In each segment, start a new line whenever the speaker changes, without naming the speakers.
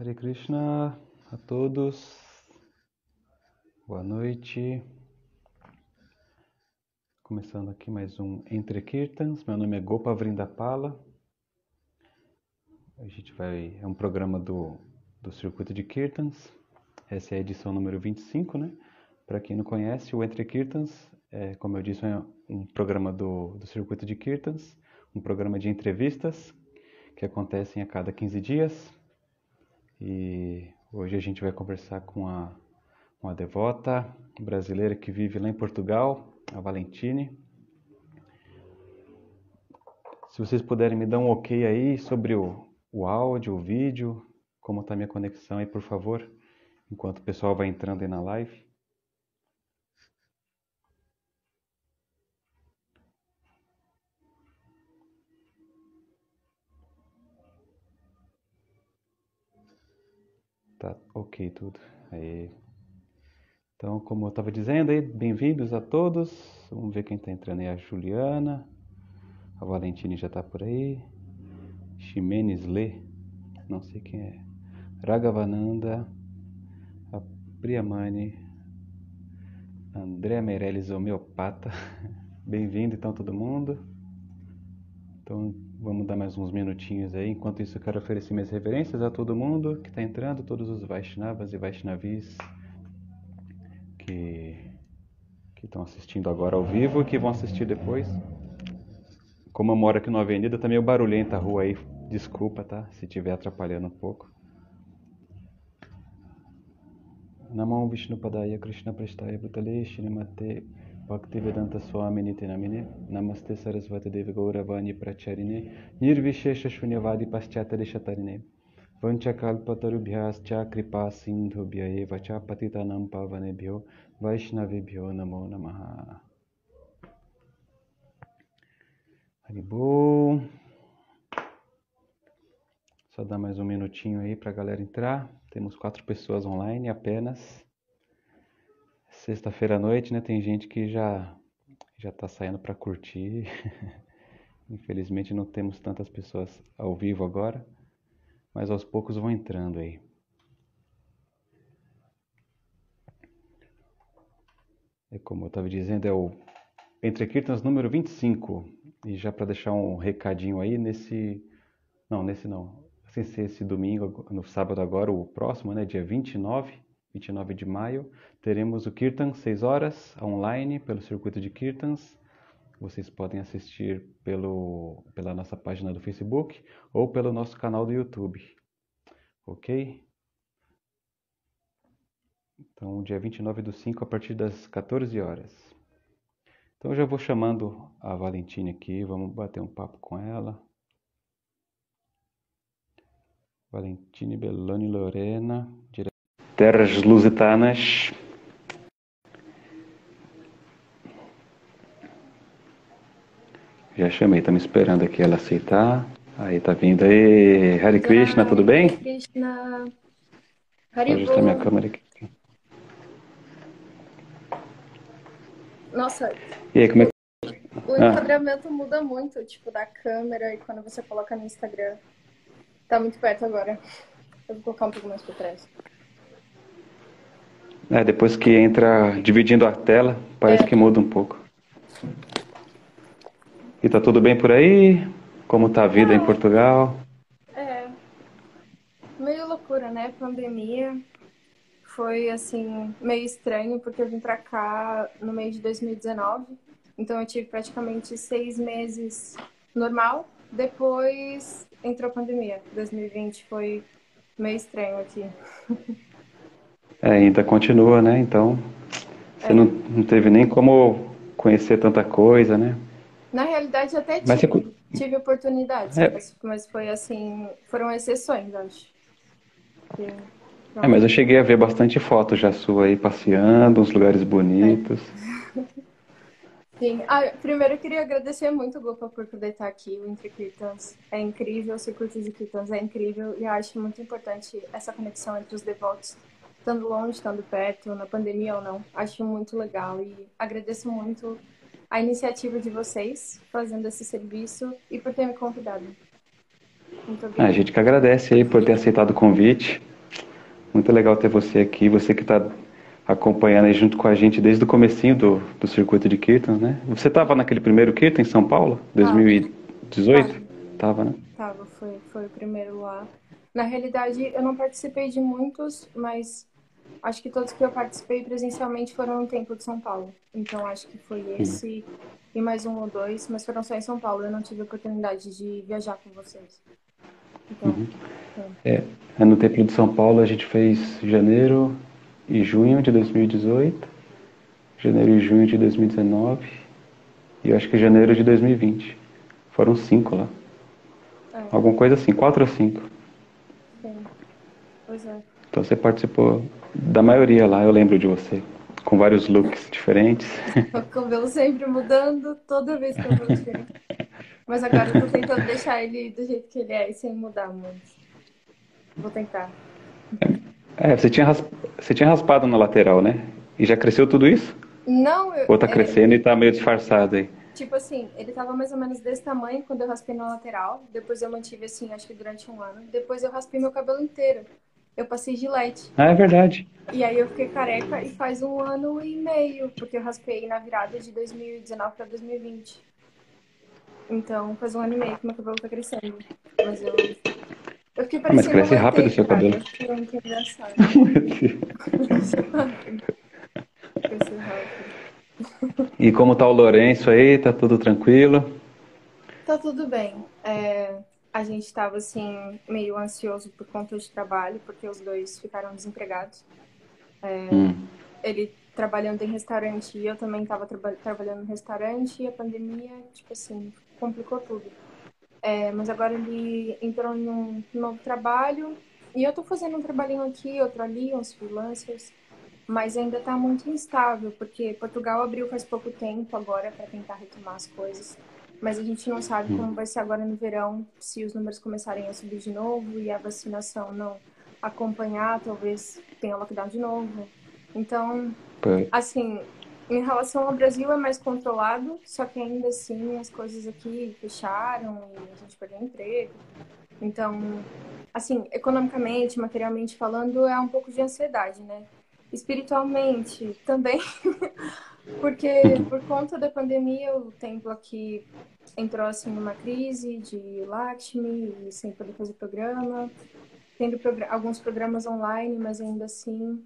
Hare Krishna a todos, boa noite. Começando aqui mais um Entre Kirtans, meu nome é Gopa Vrindapala. A gente vai, é um programa do, do Circuito de Kirtans, essa é a edição número 25, né? Para quem não conhece, o Entre Kirtans, é, como eu disse, é um programa do, do Circuito de Kirtans, um programa de entrevistas que acontecem a cada 15 dias e hoje a gente vai conversar com a, uma devota brasileira que vive lá em Portugal, a Valentine. Se vocês puderem me dar um ok aí sobre o, o áudio, o vídeo, como está minha conexão aí, por favor, enquanto o pessoal vai entrando aí na live. Tá ok tudo. Aí. Então, como eu estava dizendo aí, bem-vindos a todos. Vamos ver quem está entrando aí. A Juliana, a Valentine já está por aí. Ximenes Lê, não sei quem é. Ragavananda, a Priamani, André Meirelles, homeopata. Bem-vindo então todo mundo. Então, Vamos dar mais uns minutinhos aí. Enquanto isso, eu quero oferecer minhas reverências a todo mundo que está entrando, todos os Vaishnavas e Vaishnavis que estão assistindo agora ao vivo e que vão assistir depois. Como eu moro aqui na avenida, tá meio barulhenta a rua aí. Desculpa, tá? Se estiver atrapalhando um pouco. Namo Vishnu Padaya Krishna Prestaya Bhutale Shinamate Bhaktivedanta Swami Nitinamine Namaste Sarasvati Devi Gauravani Pracharine Nirvishesha Shunyavadi Paschatari Shatarine Vanchakalpatarubhyascha Kripa Sindhubhya Eva Cha Patitanam Pavanebhyo Vaishnavibhyo Namo Namaha. Haribo Só dar mais um minutinho aí para a galera entrar. Temos quatro pessoas online apenas sexta-feira à noite, né? Tem gente que já já tá saindo para curtir. Infelizmente não temos tantas pessoas ao vivo agora, mas aos poucos vão entrando aí. É como eu estava dizendo, é o Entre Kirtans número 25. E já para deixar um recadinho aí, nesse. Não, nesse não. Sem ser esse domingo, no sábado agora, o próximo, né? Dia 29 29 de maio, teremos o Kirtan 6 horas online pelo circuito de Kirtans. Vocês podem assistir pelo, pela nossa página do Facebook ou pelo nosso canal do YouTube. Ok? Então, dia 29 do 5, a partir das 14 horas. Então, eu já vou chamando a Valentine aqui, vamos bater um papo com ela. Valentine Belloni Lorena, terras lusitanas. Já chamei, estamos esperando aqui ela aceitar. Aí tá vindo aí. Hare Krishna, tudo bem?
Hare Krishna.
Vou ajustar minha câmera aqui.
Nossa.
E aí, como é que...
O
Ah.
enquadramento muda muito, tipo, da câmera e quando você coloca no Instagram. Tá muito perto agora. Eu vou colocar um pouco mais pra trás.
É, depois que entra dividindo a tela, parece
É.
que muda um pouco. E tá tudo bem por aí? Como tá a vida em Portugal?
É. Meio loucura, né? Pandemia. Foi, assim, meio estranho, porque eu vim pra cá no meio de 2019. Então eu tive praticamente seis meses normal. Depois entrou a pandemia. 2020 foi meio estranho aqui.
É, ainda continua, né? Então, você não, não teve nem como conhecer tanta coisa, né?
Na realidade, até
Mas você
tive,
cu-
tive oportunidades,
É.
mas, foi assim, foram exceções, acho.
É, mas eu cheguei a ver bastante foto já sua aí passeando, uns lugares bonitos.
Sim. Ah, primeiro eu queria agradecer muito, Gopa, por poder estar aqui. O Entre Kirtans é incrível, o Circuito de Kirtans é incrível e eu acho muito importante essa conexão entre os devotos, estando longe, estando perto, na pandemia ou não. Acho muito legal e agradeço muito a iniciativa de vocês fazendo esse serviço e por ter me convidado. Muito
Ah, a
obrigada.
gente que agradece aí por ter aceitado o convite. Muito legal ter você aqui, você que está acompanhando aí junto com a gente desde o comecinho do, do circuito de Kirtan, né? Você estava naquele primeiro Kirtan em São Paulo, 2018? Tava, né?
Tava, foi, foi o primeiro lá. Na realidade, eu não participei de muitos, mas acho que todos que eu participei presencialmente foram no Templo de São Paulo. Então acho que foi esse uhum. e mais um ou dois, mas foram só em São Paulo. Eu não tive a oportunidade de viajar com vocês. Então,
uhum. é. é. no Templo de São Paulo a gente fez janeiro e junho de 2018, janeiro e junho de 2019 e acho que janeiro de 2020. Foram cinco lá. É. Alguma coisa assim, quatro ou cinco.
Sim. Pois é.
Então você participou da maioria lá, eu lembro de você. Com vários looks diferentes.
O cabelo sempre mudando, toda vez que eu vou diferente. Mas agora eu tô tentando deixar ele do jeito que ele é e sem mudar muito. Vou tentar.
É, você tinha, rasp... você tinha raspado na lateral, né? E já cresceu tudo isso?
Não,
eu. Ou tá crescendo é... e tá meio disfarçado aí?
Tipo assim, ele tava mais ou menos desse tamanho quando eu raspei na lateral. Depois eu mantive assim, acho que durante um ano. Depois eu raspei meu cabelo inteiro eu passei gilete.
Ah, é verdade.
E aí eu fiquei careca e faz um ano e meio, porque eu raspei na virada de 2019 para 2020. Então faz um ano e meio que meu cabelo tá crescendo. Mas eu. Eu fiquei parecendo.
Mas cresce rápido o seu cabelo.
Eu muito engraçado. cresce rápido.
E como tá o Lourenço aí? Tá tudo tranquilo?
Tá tudo bem. É, a gente estava assim meio ansioso por conta de trabalho, porque os dois ficaram desempregados. É, hum. Ele trabalhando em restaurante e eu também estava tra trabalhando no restaurante e a pandemia, tipo assim, complicou tudo. É, mas agora ele entrou num novo trabalho e eu estou fazendo um trabalhinho aqui, outro ali, uns freelancers, mas ainda está muito instável, porque Portugal abriu faz pouco tempo agora para tentar retomar as coisas mas a gente não sabe como hum. vai ser agora no verão, se os números começarem a subir de novo e a vacinação não acompanhar, talvez tenha lockdown de novo. Então, assim, em relação ao Brasil é mais controlado, só que ainda assim as coisas aqui fecharam e a gente perdeu emprego. Então, assim, economicamente, materialmente falando, é um pouco de ansiedade, né? Espiritualmente também, porque por conta da pandemia o templo aqui entrou assim numa crise de Lakshmi e sem poder fazer programa, tendo alguns programas online, mas ainda assim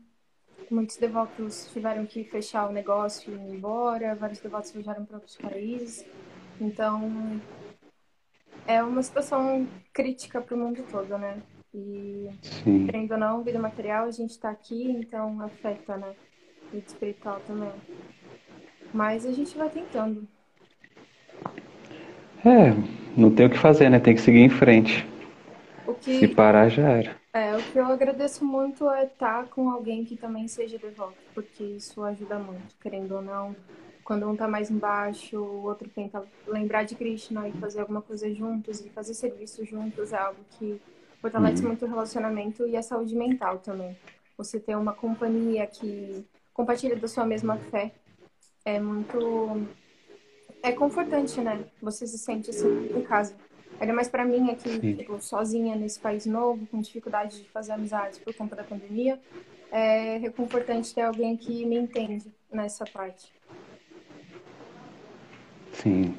muitos devotos tiveram que fechar o negócio e ir embora, vários devotos viajaram para outros países. Então é uma situação crítica para o mundo todo, né? E, Sim. querendo ou não, vida material, a gente está aqui, então afeta, né? Vida espiritual também. Mas a gente vai tentando.
É, não tem o que fazer, né? Tem que seguir em frente. Que, Se parar, já era.
É, o que eu agradeço muito é estar com alguém que também seja devoto, porque isso ajuda muito, querendo ou não. Quando um tá mais embaixo, o outro tenta lembrar de Krishna e fazer alguma coisa juntos e fazer serviço juntos é algo que fortalece uhum. muito o relacionamento e a saúde mental também. Você ter uma companhia que compartilha da sua mesma fé é muito é confortante, né? Você se sente assim em casa. Ainda mais para mim aqui, tipo, sozinha nesse país novo, com dificuldade de fazer amizades por conta da pandemia, é reconfortante ter alguém que me entende nessa parte.
Sim,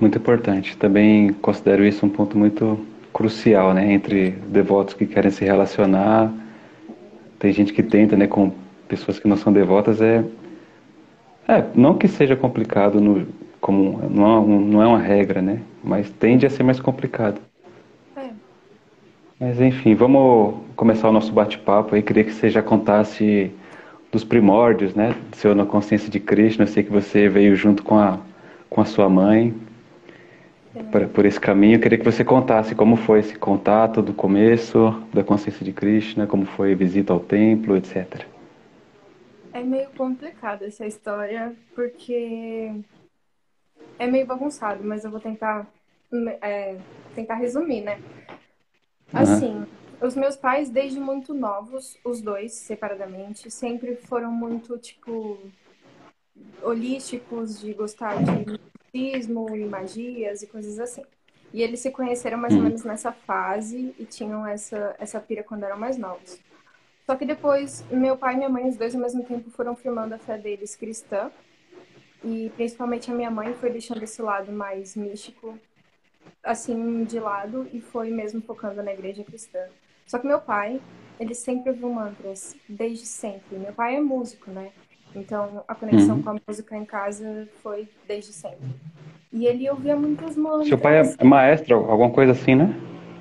muito importante. Também considero isso um ponto muito crucial, né? Entre devotos que querem se relacionar, tem gente que tenta, né? Com pessoas que não são devotas, é é, não que seja complicado, no, como não, é não é uma regra, né? Mas tende a ser mais complicado. É. Mas enfim, vamos começar o nosso bate-papo aí. Queria que você já contasse dos primórdios, né? Do seu na consciência de Krishna. Eu sei que você veio junto com a, com a sua mãe por, por esse caminho. Eu queria que você contasse como foi esse contato do começo da consciência de Krishna, como foi a visita ao templo, etc.
É meio complicada essa história, porque é meio bagunçado, mas eu vou tentar, é, tentar resumir, né? Assim, uhum. os meus pais, desde muito novos, os dois, separadamente, sempre foram muito, tipo, holísticos, de gostar de misticismo e magias e coisas assim. E eles se conheceram mais ou uhum. menos nessa fase e tinham essa, essa pira quando eram mais novos. Só que depois, meu pai e minha mãe, os dois ao mesmo tempo, foram firmando a fé deles cristã. E principalmente a minha mãe foi deixando esse lado mais místico, assim, de lado, e foi mesmo focando na igreja cristã. Só que meu pai, ele sempre ouviu mantras, desde sempre. Meu pai é músico, né? Então a conexão uhum. com a música em casa foi desde sempre. E ele ouvia muitas mantras.
Seu pai é maestro, alguma coisa assim, né?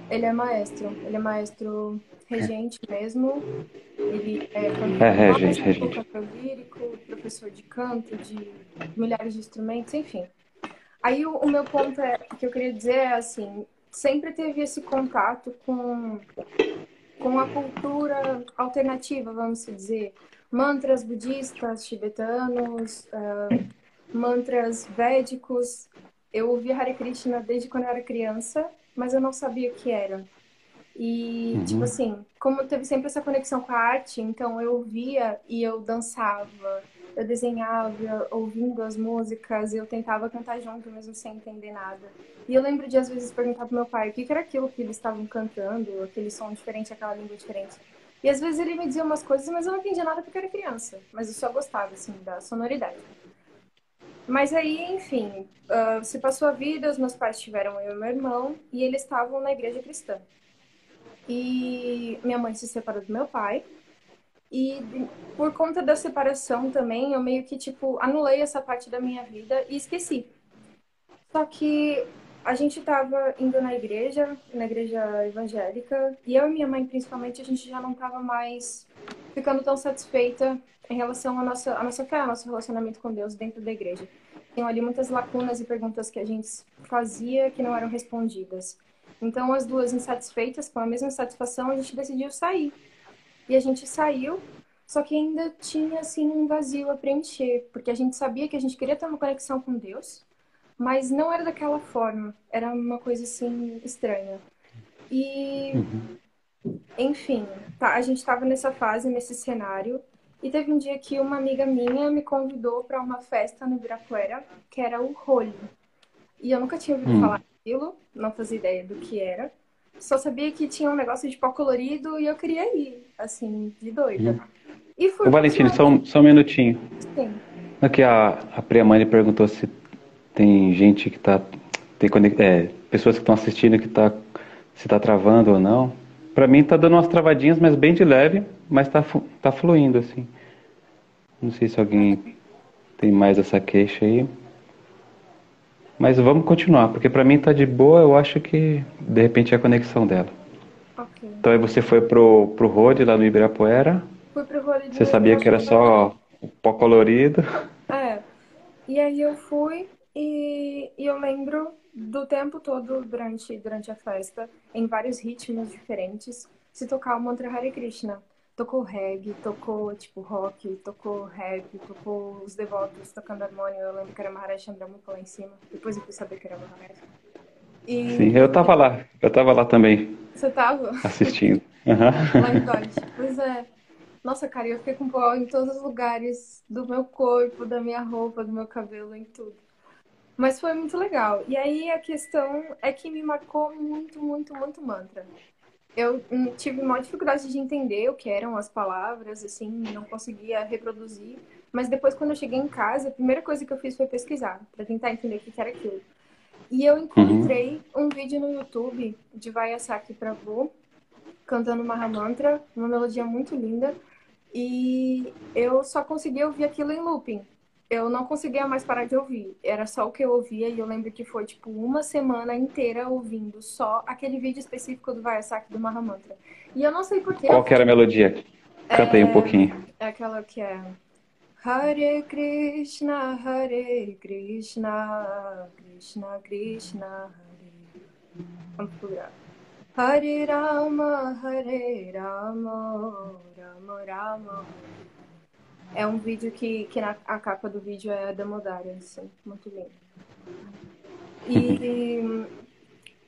Ele é maestro. Ele é maestro regente mesmo. Ele é cantor,
é, regente, regente.
cantor lírico, professor de canto, de milhares de instrumentos, enfim. Aí o, o meu ponto é, que eu queria dizer é assim, sempre teve esse contato com, com a cultura alternativa, vamos dizer. Mantras budistas, tibetanos, uh, mantras védicos. Eu ouvi Hare Krishna desde quando eu era criança, mas eu não sabia o que era. E, uhum. tipo assim, como teve sempre essa conexão com a arte, então eu ouvia e eu dançava, eu desenhava, ouvindo as músicas, eu tentava cantar junto, mesmo sem entender nada. E eu lembro de, às vezes, perguntar pro meu pai o que era aquilo que eles estavam cantando, aquele som diferente, aquela língua diferente. E às vezes ele me dizia umas coisas, mas eu não entendia nada porque era criança. Mas eu só gostava, assim, da sonoridade. Mas aí, enfim, uh, se passou a vida, os meus pais tiveram eu e meu irmão, e eles estavam na igreja cristã. E minha mãe se separou do meu pai. E por conta da separação também, eu meio que, tipo, anulei essa parte da minha vida e esqueci. Só que a gente estava indo na igreja, na igreja evangélica, e eu e minha mãe, principalmente, a gente já não estava mais ficando tão satisfeita em relação à nossa, à nossa fé, ao nosso relacionamento com Deus dentro da igreja. Tinham ali muitas lacunas e perguntas que a gente fazia que não eram respondidas. Então, as duas insatisfeitas, com a mesma satisfação, a gente decidiu sair. E a gente saiu, só que ainda tinha, assim, um vazio a preencher, porque a gente sabia que a gente queria ter uma conexão com Deus, mas não era daquela forma. Era uma coisa assim estranha. E, enfim, tá, a gente estava nessa fase, nesse cenário. E teve um dia que uma amiga minha me convidou para uma festa no Ibirapuera, que era o Role. E eu nunca tinha ouvido uhum. falar daquilo, não fazia ideia do que era. Só sabia que tinha um negócio de pó colorido e eu queria ir, assim, de doida. Uhum.
E fui. Ô, Valentina, só, um, só um minutinho. Sim. Aqui a, a Priamani perguntou se tem gente que está tem é, pessoas que estão assistindo que tá se está travando ou não. Para mim está dando umas travadinhas, mas bem de leve, mas está tá fluindo assim. Não sei se alguém tem mais essa queixa aí. Mas vamos continuar, porque para mim está de boa, eu acho que de repente é a conexão dela. Okay. Então aí você foi pro, pro Rode lá no Ibirapuera.
Fui pro Rode
Você sabia que era só o pó colorido.
É. E aí eu fui, e, e, eu lembro do tempo todo durante, durante a festa, em vários ritmos diferentes, se tocar o mantra Hare Krishna. Tocou reggae, tocou tipo rock, tocou rap, tocou os devotos tocando harmônio. Eu lembro que era Maharaj Chandramukha lá em cima. Depois eu fui saber que era Maharaj.
E... Sim, eu tava lá. Eu tava lá também.
Você tava?
Assistindo.
Uhum. Lá em Dodge. Pois é. Nossa, cara, eu fiquei com pó em todos os lugares do meu corpo, da minha roupa, do meu cabelo, em tudo. Mas foi muito legal. E aí a questão é que me marcou muito, muito, muito mantra. Eu hum, tive uma dificuldade de entender o que eram as palavras, assim, não conseguia reproduzir. Mas depois, quando eu cheguei em casa, a primeira coisa que eu fiz foi pesquisar, para tentar entender o que era aquilo. E eu encontrei uhum. um vídeo no YouTube de Vayasaki Prabhu cantando Mahamantra, uma melodia muito linda. E eu só consegui ouvir aquilo em looping eu não conseguia mais parar de ouvir. Era só o que eu ouvia e eu lembro que foi tipo uma semana inteira ouvindo só aquele vídeo específico do Vayasaki do Mahamantra. E eu não sei porquê.
Qual que era a melodia? Canta aí um pouquinho.
É aquela que é Hare Krishna, Hare Krishna, Krishna Krishna, Hare. Vamos procurar. Hare Rama, Hare Rama, Rama Rama. É um vídeo que, que na, a capa do vídeo é a Damodara, assim, muito lindo. E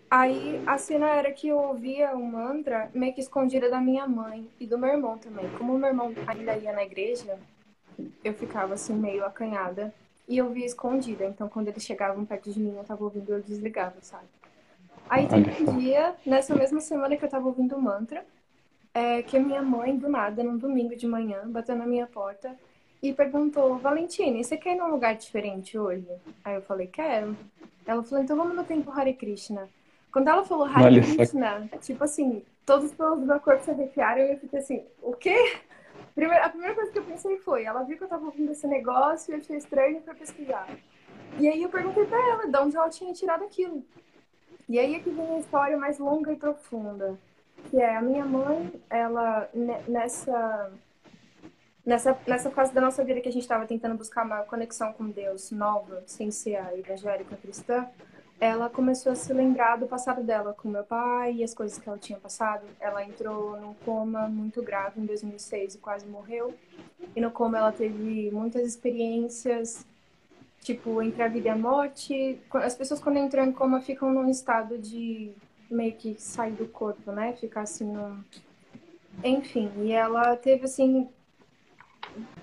aí a cena era que eu ouvia o mantra meio que escondida da minha mãe e do meu irmão também. Como o meu irmão ainda ia na igreja, eu ficava assim meio acanhada e eu via escondida. Então quando eles chegavam perto de mim, eu tava ouvindo, eu desligava, sabe? Aí teve um dia, nessa mesma semana que eu tava ouvindo o mantra, é que a minha mãe, do nada, num domingo de manhã, bateu na minha porta e perguntou: Valentine, você quer ir num lugar diferente hoje? Aí eu falei: Quero. Ela falou: Então vamos no tempo Hare Krishna. Quando ela falou Hare
Olha.
Krishna, tipo assim, todos os pelos do meu corpo se arrepiaram e eu fiquei assim: O quê? Primeiro, a primeira coisa que eu pensei foi: ela viu que eu tava ouvindo esse negócio e achei estranho e foi pesquisar. E aí eu perguntei pra ela de onde ela tinha tirado aquilo. E aí é que vem a história mais longa e profunda. Que é a minha mãe, ela, ne- nessa, nessa, nessa fase da nossa vida que a gente estava tentando buscar uma conexão com Deus nova, sem ser a evangélica cristã, ela começou a se lembrar do passado dela com meu pai e as coisas que ela tinha passado. Ela entrou num coma muito grave em 2006 e quase morreu. E no coma ela teve muitas experiências tipo, entre a vida e a morte. As pessoas, quando entram em coma, ficam num estado de meio que sair do corpo, né? Ficar assim, num... enfim. E ela teve, assim,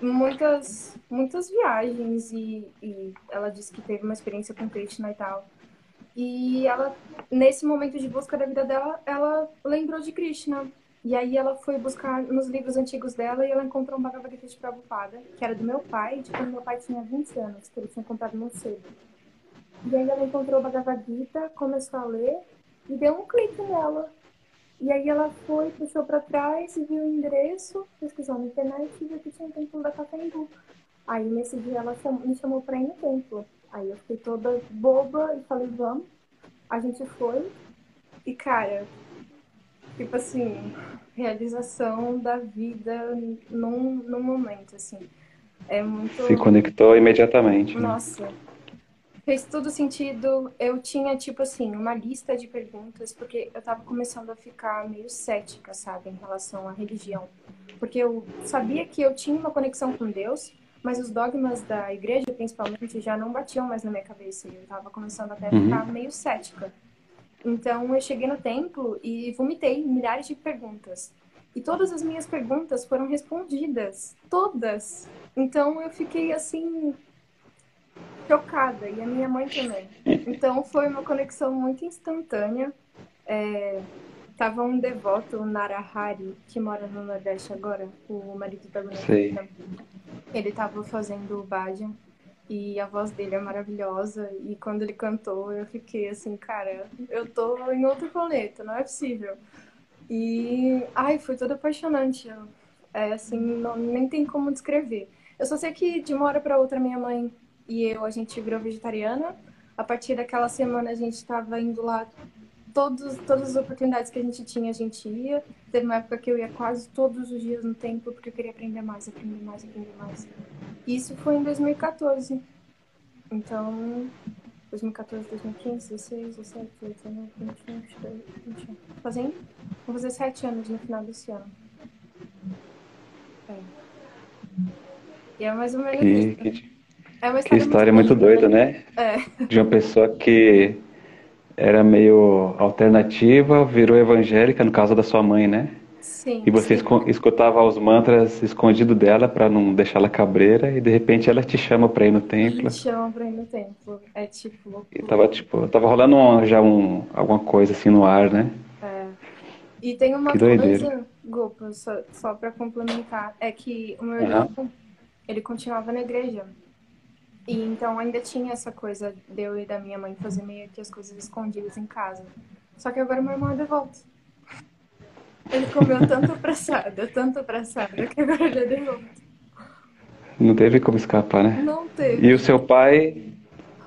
muitas, muitas viagens e, e ela disse que teve uma experiência com Krishna e tal. E ela, nesse momento de busca da vida dela, ela lembrou de Krishna. E aí ela foi buscar nos livros antigos dela e ela encontrou um Bhagavad Gita de Prabhupada, que era do meu pai, de quando meu pai tinha 20 anos, que ele tinha comprado muito cedo. E aí ela encontrou o Bhagavad Gita, começou a ler e deu um clique nela. E aí ela foi, puxou pra trás e viu o endereço, pesquisou na internet e viu que tinha um templo da Catembu. Aí nesse dia ela me chamou pra ir no templo. Aí eu fiquei toda boba e falei, vamos. A gente foi. E cara, tipo assim, realização da vida num, num momento, assim. É muito.
Se conectou imediatamente. né?
Fez todo sentido. Eu tinha, tipo assim, uma lista de perguntas, porque eu tava começando a ficar meio cética, sabe, em relação à religião. Porque eu sabia que eu tinha uma conexão com Deus, mas os dogmas da igreja, principalmente, já não batiam mais na minha cabeça. E eu tava começando até a
Uhum.
ficar meio cética. Então eu cheguei no templo e vomitei milhares de perguntas. E todas as minhas perguntas foram respondidas. Todas. Então eu fiquei assim chocada e a minha mãe também. Então foi uma conexão muito instantânea. É, tava um devoto, o Narahari, que mora no Nordeste agora, o marido da. Gunnar. Ele tava fazendo o bhajan e a voz dele é maravilhosa. E quando ele cantou, eu fiquei assim, cara, eu tô em outro planeta, não é possível. E, ai, foi tudo apaixonante. É assim, não- nem tem como descrever. Eu só sei que de uma hora para outra minha mãe e eu a gente virou vegetariana. A partir daquela semana a gente estava indo lá todos, todas as oportunidades que a gente tinha, a gente ia. Teve uma época que eu ia quase todos os dias no templo porque eu queria aprender mais, aprender mais, aprender mais. Isso foi em 2014. Então, 2014, 2015, 16, 17, 18, 19, 20, 22, 21. Fazendo? Vou fazer sete anos no final desse ano. É. E é mais ou menos
Que,
isso.
que,
É uma
que
história
muito
bonita.
doida, né?
É.
De uma pessoa que era meio alternativa, virou evangélica, no caso da sua mãe, né?
Sim,
E você
sim.
escutava os mantras escondido dela para não deixar ela cabreira, e de repente ela te chama para ir no templo.
Me chamam pra ir no templo. É tipo
E
loucura.
tava tipo, tava rolando um- já um, alguma coisa assim no ar, né?
É. E tem uma
Que doideira.
coisa, Gopa, só, só pra complementar, é que o meu irmão, ele continuava na igreja. E então ainda tinha essa coisa de eu e da minha mãe fazer meio que as coisas escondidas em casa. Só que agora meu irmão é de volta. Ele comeu tanto apressado, tanto apressado, que agora ele é de volta.
Não teve como escapar, né?
Não teve.
E o seu pai,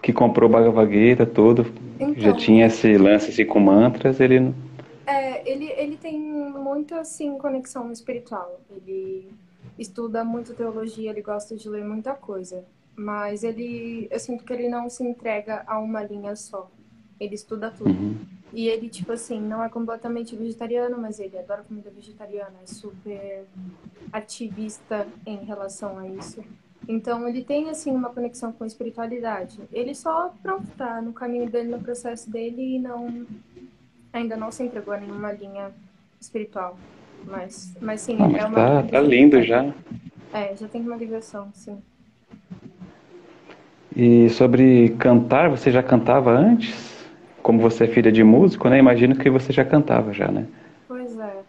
que comprou Bhagavad Gita, tudo, já
Então,
tinha esse lance assim com mantras, ele não.
É, ele, ele tem muito, assim, conexão espiritual. Ele estuda muito teologia, ele gosta de ler muita coisa. Mas ele, eu sinto que ele não se entrega a uma linha só. Ele estuda tudo.
Uhum.
E ele, tipo assim, não é completamente vegetariano, mas ele adora comida vegetariana, é super ativista em relação a isso. Então, ele tem, assim, uma conexão com a espiritualidade. Ele só, pronto, tá no caminho dele, no processo dele e não... Ainda não se entregou a nenhuma linha espiritual. Mas, mas sim,
Ah,
é
mas
uma...
tá, tá lindo já.
É, já tem uma ligação, sim.
E sobre cantar, você já cantava antes? Como você é filha de músico, né? Imagino que você já cantava já, né?
Pois é.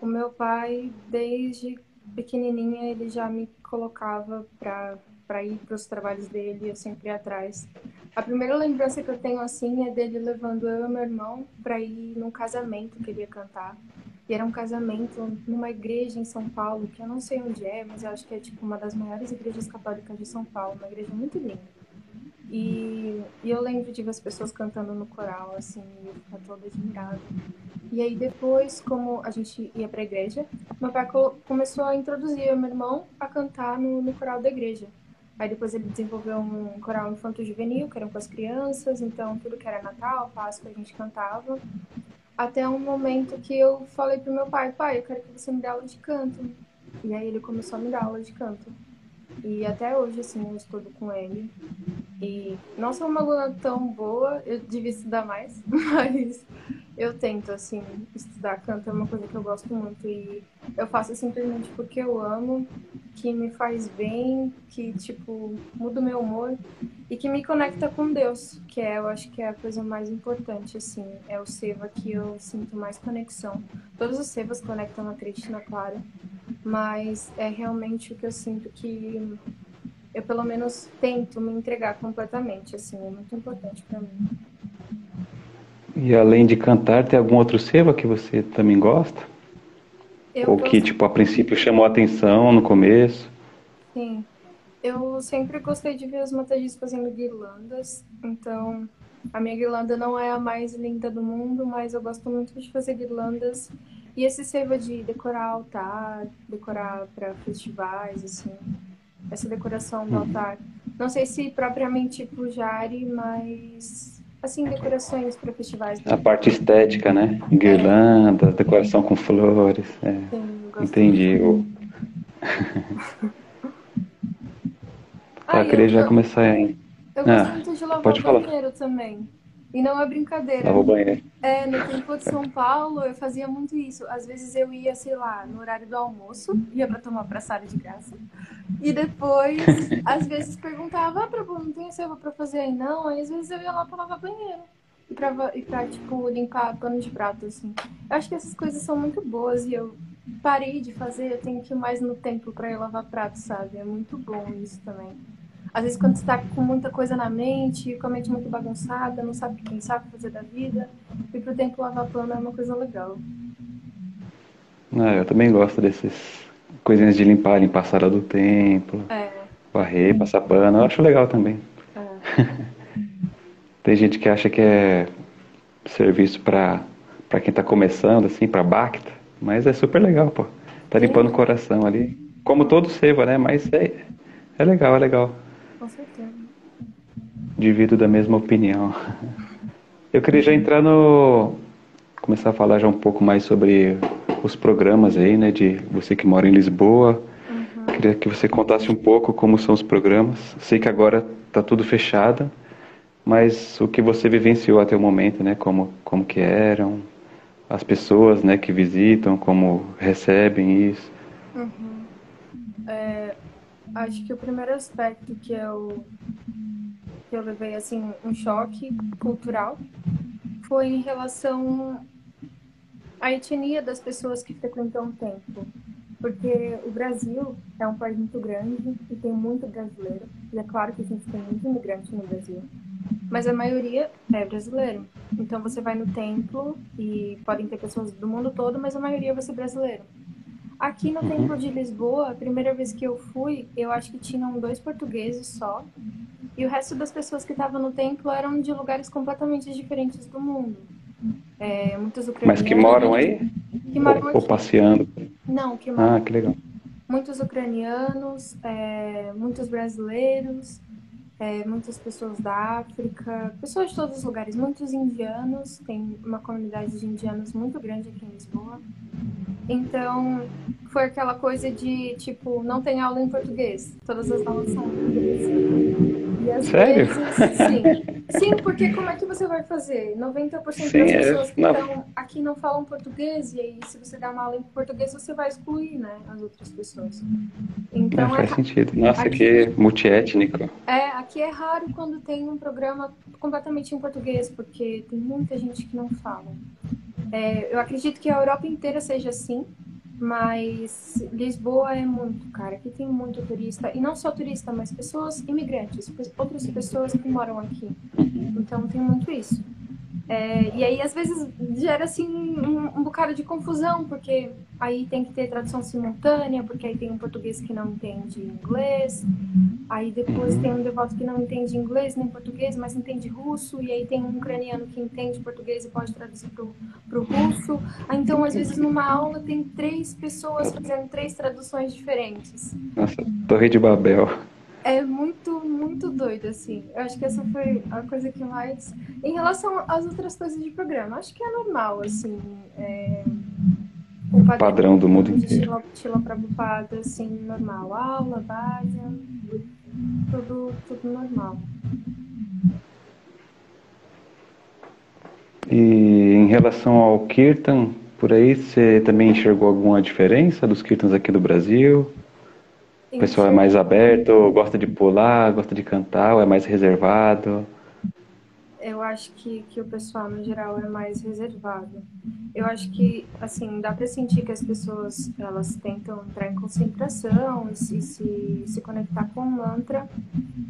O meu pai, desde pequenininha, ele já me colocava para para ir para os trabalhos dele, eu sempre ia atrás. A primeira lembrança que eu tenho assim é dele levando eu e meu irmão para ir num casamento que ele ia cantar. E era um casamento numa igreja em São Paulo, que eu não sei onde é, mas eu acho que é tipo uma das maiores igrejas católicas de São Paulo, uma igreja muito linda. E, e eu lembro de ver as pessoas cantando no coral, assim, e eu ficar toda admirada. E aí depois, como a gente ia para a igreja, meu pai começou a introduzir eu meu irmão a cantar no, no coral da igreja. Aí depois ele desenvolveu um coral infanto-juvenil, que eram com as crianças, então tudo que era Natal, Páscoa, a gente cantava. Até um momento que eu falei pro meu pai, pai, eu quero que você me dê aula de canto. E aí ele começou a me dar aula de canto. E até hoje, assim, eu estudo com ele. E não sou uma aluna tão boa, eu devia estudar mais, mas eu tento, assim, estudar canto é uma coisa que eu gosto muito e eu faço simplesmente porque eu amo, que me faz bem, que, tipo, muda o meu humor e que me conecta com Deus, que é, eu acho que é a coisa mais importante, assim, é o Seva que eu sinto mais conexão. Todos os Sevas conectam a Krishna, claro, mas é realmente o que eu sinto que eu, pelo menos, tento me entregar completamente, assim, é muito importante para mim.
E além de cantar, tem algum outro seva que você também gosta? Eu Ou gosto... que, tipo, a princípio chamou a atenção no começo?
Sim. Eu sempre gostei de ver os matadis fazendo guirlandas, então a minha guirlanda não é a mais linda do mundo, mas eu gosto muito de fazer guirlandas. E esse seva de decorar altar, decorar para festivais, assim, essa decoração do uhum. altar. Não sei se propriamente pro Jari, mas assim, decorações para festivais.
A parte estética, né? Guirlanda, decoração com flores. É. Sim, Entendi. ah, eu queria já começar
aí. Eu gosto ah, muito de lavar pode banheiro também. E não é brincadeira.
Banheiro.
É, no tempo de São Paulo, eu fazia muito isso. Às vezes eu ia, sei lá, no horário do almoço, ia para tomar braçada de graça. E depois, às vezes perguntava, ah, pra, não tem selva pra fazer aí não? Aí às vezes eu ia lá pra lavar banheiro. E pra, e pra, tipo, limpar pano de prato, assim. Eu acho que essas coisas são muito boas e eu parei de fazer, eu tenho que ir mais no tempo pra ir lavar prato, sabe? É muito bom isso também. Às vezes quando você tá com muita coisa na mente, com a mente muito bagunçada, não sabe quem sabe fazer da vida, e pro tempo lavar pano é uma coisa legal.
Ah, eu também gosto desses coisinhas de limpar, limpar a sala do templo, é. varrer, passar pano, eu acho legal também. É. Tem gente que acha que é serviço para para quem está começando, assim, para Bacta, mas é super legal, pô. Tá limpando o coração ali. Como todo seva, né? Mas é, é legal, é legal.
Com certeza.
Divido da mesma opinião. Eu queria já entrar no. começar a falar já um pouco mais sobre os programas aí, né, de você que mora em Lisboa. Uhum. Queria que você contasse um pouco como são os programas. Sei que agora está tudo fechado, mas o que você vivenciou até o momento, né, como como que eram as pessoas, né, que visitam, como recebem isso.
Uhum. É, acho que o primeiro aspecto que eu que eu levei assim um choque cultural foi em relação a etnia das pessoas que frequentam o templo. Porque o Brasil é um país muito grande e tem muito brasileiro. E é claro que a gente tem muito imigrante no Brasil. Mas a maioria é brasileiro. Então você vai no templo e podem ter pessoas do mundo todo, mas a maioria vai ser brasileiro. Aqui no uhum. Templo de Lisboa, a primeira vez que eu fui, eu acho que tinham dois portugueses só. E o resto das pessoas que estavam no templo eram de lugares completamente diferentes do mundo. É, muitos
ucranianos. Mas que moram aí?
Que moram ou,
ou passeando?
Não, que moram.
Ah, que legal.
Muitos ucranianos, é, muitos brasileiros, é, muitas pessoas da África, pessoas de todos os lugares, muitos indianos, tem uma comunidade de indianos muito grande aqui em Lisboa. Então, foi aquela coisa de, tipo, não tem aula em português, todas as aulas são em português.
Sério?
Vezes, sim. sim, porque como é que você vai fazer? 90% sim, das é. pessoas que estão aqui não falam português, e aí se você der uma aula em português, você vai excluir, né, as outras pessoas.
Então, é, faz é, sentido. Nossa, aqui, aqui é multiétnico.
É, aqui é raro quando tem um programa completamente em português, porque tem muita gente que não fala. É, eu acredito que a Europa inteira seja assim, Mas Lisboa é muito, cara. Aqui tem muito turista. E não só turista, mas pessoas imigrantes, outras pessoas que moram aqui. Então tem muito isso. É, e aí, às vezes, gera assim um, um, bocado de confusão, porque aí tem que ter tradução simultânea, porque aí tem um português que não entende inglês, aí depois uhum. tem um devoto que não entende inglês nem português, mas entende russo, e aí tem um ucraniano que entende português e pode traduzir para o russo. Aí, então, às vezes, numa aula tem três pessoas fazendo três traduções diferentes.
Nossa, Torre de Babel
é muito, muito doido, assim. Eu acho que essa foi a coisa que mais. Em relação às outras coisas de programa, acho que é normal, assim. É...
O padrão, padrão do mundo inteiro.
Tila Prabhupada, assim, normal. Aula, base, tudo, tudo normal.
E em relação ao Kirtan, por aí, você também enxergou alguma diferença dos Kirtans aqui do Brasil? O pessoal é mais aberto, gosta de pular, gosta de cantar, ou é mais reservado?
Eu acho que, que o pessoal, no geral, é mais reservado. Eu acho que, assim, dá para sentir que as pessoas, elas tentam entrar em concentração e se, se, se conectar com o mantra,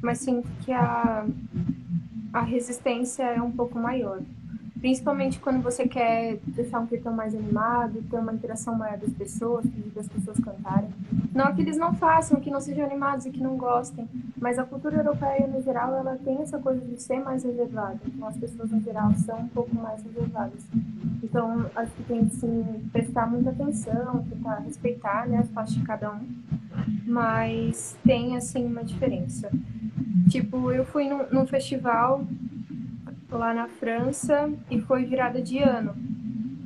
mas sinto que a, a resistência é um pouco maior. Principalmente quando você quer deixar um kirtan mais animado, ter uma interação maior das pessoas, pedir das pessoas cantarem. Não que eles não façam, que não sejam animados e que não gostem, mas a cultura europeia, no geral, ela tem essa coisa de ser mais reservada. Então, as pessoas, no geral, são um pouco mais reservadas. Então, acho que tem que, prestar muita atenção, tentar respeitar né, as faixas de cada um. Mas tem, assim, uma diferença. Tipo, eu fui num, num festival lá na França e foi virada de ano.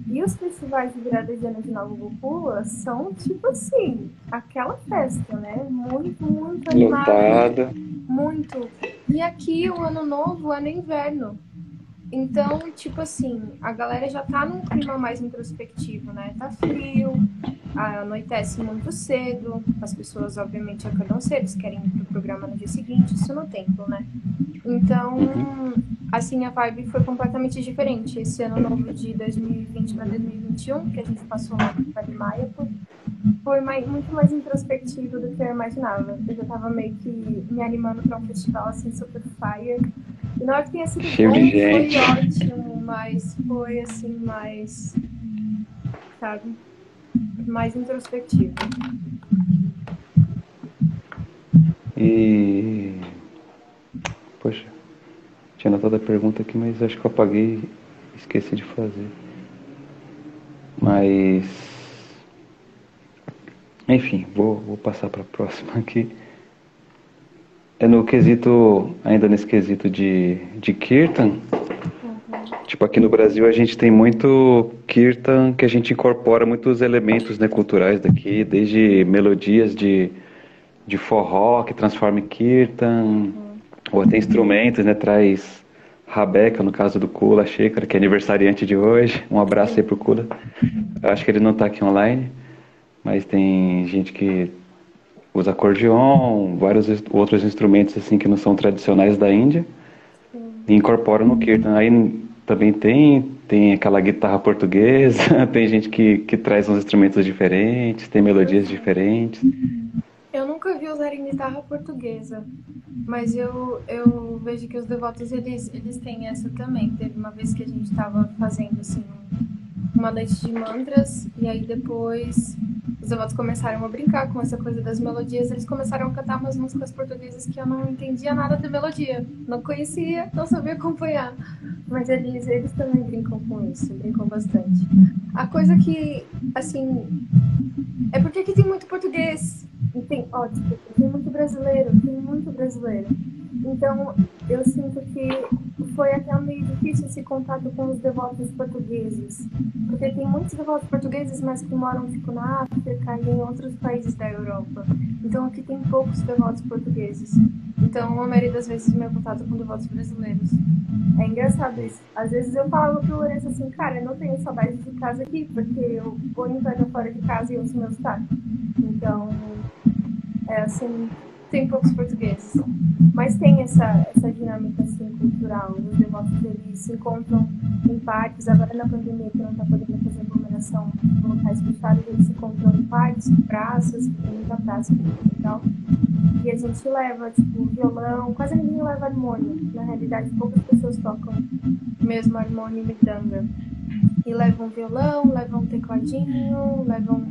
E os festivais de virada de ano de Nova Gokula são tipo assim, aquela festa, né? Muito, muito animada. Muito. E aqui o ano novo é no inverno. Então, tipo assim, a galera já tá num clima mais introspectivo, né? Tá frio, anoitece muito cedo, as pessoas obviamente acordam cedo, querem ir pro programa no dia seguinte, isso no tempo, né? Então, assim, a vibe foi completamente diferente. Esse ano novo de 2020 para 2021, que a gente passou no Vale Maia, foi mais, muito mais introspectivo do que eu imaginava. Eu já tava meio que me animando para um festival, assim, super fire. E na hora que tenha sido Cheio bom, foi ótimo, mas foi, assim, mais, sabe, mais introspectivo.
E Poxa, tinha anotado a pergunta aqui, mas acho que eu apaguei e esqueci de fazer. Mas. Enfim, vou, vou passar para a próxima aqui. É no quesito, ainda nesse quesito de, de Kirtan. Tipo, aqui no Brasil a gente tem muito Kirtan que a gente incorpora muitos elementos né, culturais daqui, desde melodias de, de forró que transforma em Kirtan. Ou até instrumentos, né? Traz Rabeca, no caso do Kula, Xícara, que é aniversariante de hoje. Um abraço aí pro Kula. Eu acho que ele não está aqui online, mas tem gente que usa acordeon, vários outros instrumentos assim que não são tradicionais da Índia e incorporam no Kirtan. Aí também tem, tem aquela guitarra portuguesa, tem gente que, que traz uns instrumentos diferentes, tem melodias diferentes.
Eu nunca vi usarem guitarra portuguesa, mas eu, eu vejo que os devotos eles, eles têm essa também. Teve uma vez que a gente estava fazendo assim uma noite de mantras e aí depois os devotos começaram a brincar com essa coisa das melodias. Eles começaram a cantar umas músicas portuguesas que eu não entendia nada de melodia, não conhecia, não sabia acompanhar. Mas eles, eles também brincam com isso, brincam bastante. A coisa que, assim, é porque aqui tem muito português. E tem, ó, tipo, tem muito brasileiro, tem muito brasileiro. Então, eu sinto que foi até meio difícil esse contato com os devotos portugueses. Porque tem muitos devotos portugueses, mas que moram, tipo, na África e em outros países da Europa. Então, aqui tem poucos devotos portugueses. Então, a maioria das vezes, meu contato com devotos brasileiros. É engraçado isso. Às vezes eu falo pro Lourenço assim, cara, eu não tenho saudade de casa aqui, porque eu vou inverno fora de casa e ouço meu sotaque. Então, é assim, tem poucos portugueses. Mas tem essa, essa dinâmica assim, cultural. Os devotos eles se encontram em parques, agora na pandemia que não está podendo fazer aglomeração em locais fechados, eles se encontram em parques, praças, tem muita praça e tal. E a gente leva, tipo, violão, quase ninguém leva harmônio. Na realidade, poucas pessoas tocam mesmo harmônio e mitanga. E levam violão, levam tecladinho, levam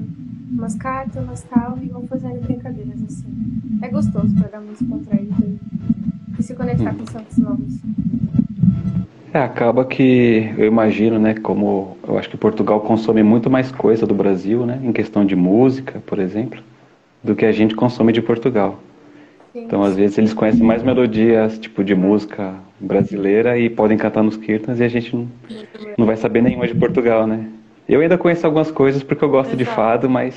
umas cartas, tal, e vão fazendo brincadeiras assim. É gostoso para dar música contraída e se conectar hum. com santos novos.
É, acaba que eu imagino, né, como eu acho que Portugal consome muito mais coisa do Brasil, né, em questão de música, por exemplo, do que a gente consome de Portugal. Sim. Então, às vezes eles conhecem mais melodias, tipo de música brasileira e podem cantar nos kirtans e a gente não, não vai saber nenhuma de Portugal, né? Eu ainda conheço algumas coisas porque eu gosto Exato. de fado, mas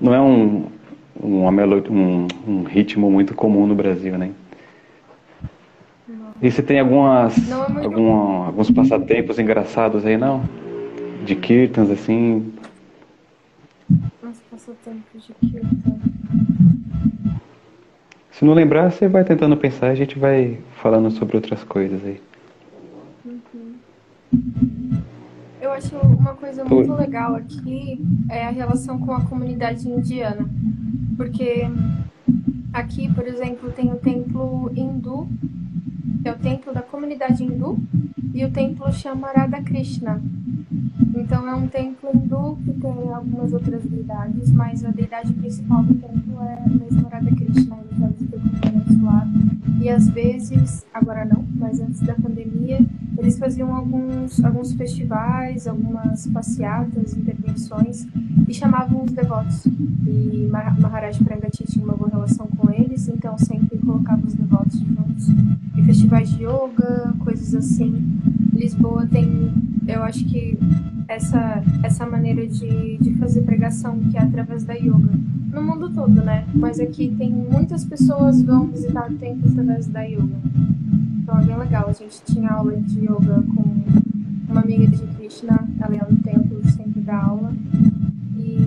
não é um, um, um, um ritmo muito comum no Brasil, né? E você tem algumas, é alguma, alguns passatempos engraçados aí, não? De kirtans, assim?
Uns passatempos de kirtan.
Se não lembrar, você vai tentando pensar, a gente vai falando sobre outras coisas aí.
Uhum. Eu acho uma coisa muito legal aqui é a relação com a comunidade indiana. Porque aqui, por exemplo, tem o templo hindu, que é o templo da comunidade hindu, e o templo Shamarada Krishna. Então é um templo hindu que tem algumas outras deidades, mas a deidade principal do templo é mesmo Radha Krishna, ele já lá. E às vezes, agora não, mas antes da pandemia, eles faziam alguns, alguns festivais, algumas passeatas, intervenções e chamavam os devotos. E Maharaj Prangati tinha uma boa relação com eles, então sempre colocava os devotos juntos. E festivais de yoga, coisas assim. Lisboa tem, eu acho que essa, essa maneira de, de fazer pregação que é através da yoga. No mundo todo, né? Mas aqui tem muitas pessoas vão visitar o templo através da yoga. Então é bem legal. A gente tinha aula de yoga com uma amiga de Krishna, ela ia no templo, sempre dá aula. E,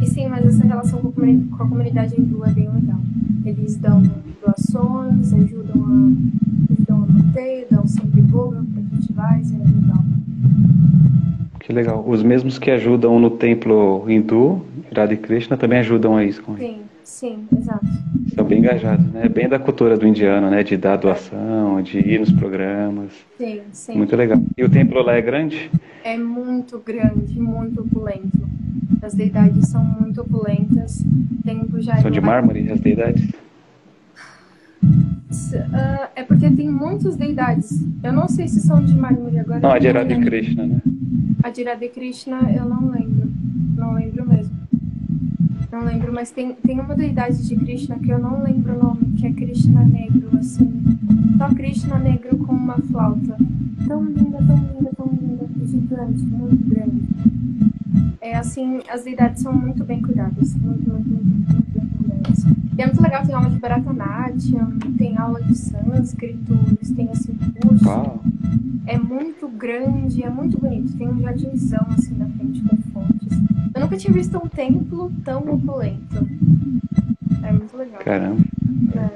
e sim, mas essa relação com a comunidade hindu é bem legal. Eles dão doações, ajudam dão sempre yoga para festivais, é legal.
Que legal. Os mesmos que ajudam no templo hindu, Radha Krishna, também ajudam a isso
Sim, sim, exato.
São bem engajados, né? É bem da cultura do indiano, né? De dar doação, de ir nos programas.
Sim, sim.
Muito legal. E o templo lá é grande?
É muito grande, muito opulento. As deidades são muito opulentas. Já
São de mármore as deidades?
Uh, é porque tem muitas deidades. Eu não sei se são de mármore agora.
Não, a de Radha Krishna, né?
A de Radha Krishna eu não lembro. Não lembro mesmo. Não lembro, mas tem, tem uma deidade de Krishna que eu não lembro o nome, que é Krishna negro, assim. Só Krishna negro com uma flauta. Tão linda, tão linda, tão linda. Gigante, muito grande. É assim, as deidades são muito bem cuidadas. Muito, muito, muito, muito bem cuidadas. E é muito legal, tem aula de Bharatanatyam, tem aula de sânscrito, eles têm assim curso. Uau. É muito grande, é muito bonito. Tem um jardinzão assim na frente com fontes. Eu nunca tinha visto um templo tão opulento. É muito legal.
Caramba. É.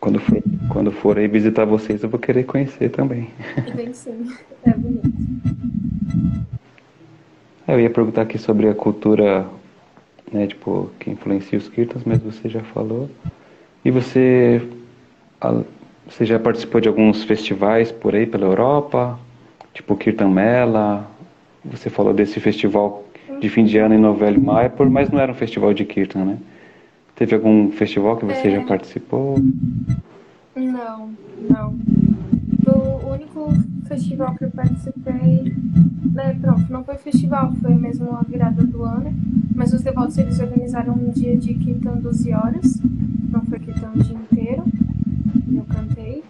Quando for, quando for aí visitar vocês, eu vou querer conhecer também.
Vem sim, é bonito.
Eu ia perguntar aqui sobre a cultura né, tipo, que influencia os kirtans, mas você já falou. E você, você já participou de alguns festivais por aí pela Europa, tipo Kirtan Mela, você falou desse festival de fim de ano em Novelho Maipur, mas não era um festival de Kirtan, né? Teve algum festival que você é... já participou?
Não, não. O único festival que eu participei, né, pronto, não foi festival, foi mesmo a virada do ano, mas os devotos eles organizaram um dia de Kirtan 12 horas, não foi Kirtan o dia inteiro, e eu cantei.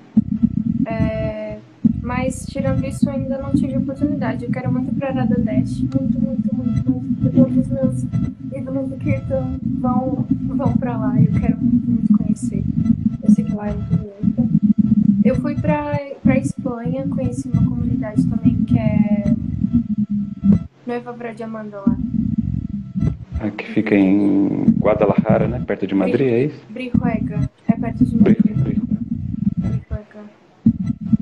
É, mas tirando isso ainda não tive oportunidade. Eu quero muito para Radha Dash, muito, muito, muito, muito, todos os meus ídolos do Kirtan vão, vão para lá eu quero muito, muito conhecer. Eu sei que lá é muito bonita. Eu fui para Espanha, conheci uma comunidade também que é Noiva Bradiamanda lá.
Ah, que fica em Guadalajara, né? Perto de Madrid, é isso?
Brihuega. É perto de mim.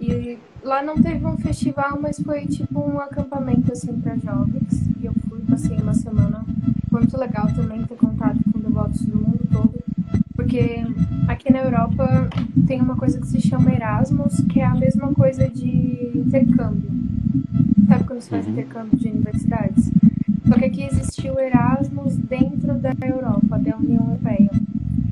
E lá não teve um festival, mas foi tipo um acampamento assim para jovens. E eu fui, passei uma semana. Foi muito legal também ter contato com devotos do mundo todo. Porque aqui na Europa tem uma coisa que se chama Erasmus, que é a mesma coisa de intercâmbio. Sabe quando se faz uhum. intercâmbio de universidades? Só que aqui existiu Erasmus dentro da Europa, da União Europeia.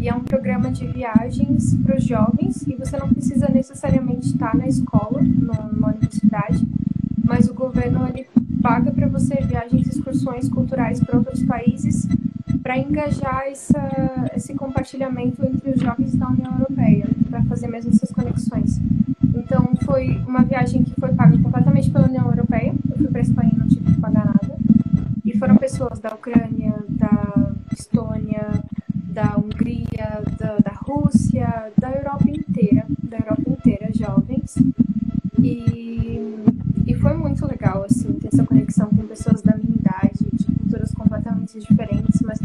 E é um programa de viagens para os jovens e você não precisa necessariamente estar na escola, numa universidade, mas o governo ele paga para você viagens e excursões culturais para outros países para engajar essa, esse compartilhamento entre os jovens da União Europeia, para fazer mesmo essas conexões. Então, foi uma viagem que foi paga completamente pela União Europeia. Eu fui para a Espanha e não tive que pagar nada. E foram pessoas da Ucrânia, da Estônia, da Hungria, da, da Rússia, da Europa inteira, da Europa inteira, jovens. E, e foi muito legal, assim, ter essa conexão com pessoas da minha idade, de culturas completamente diferentes, mas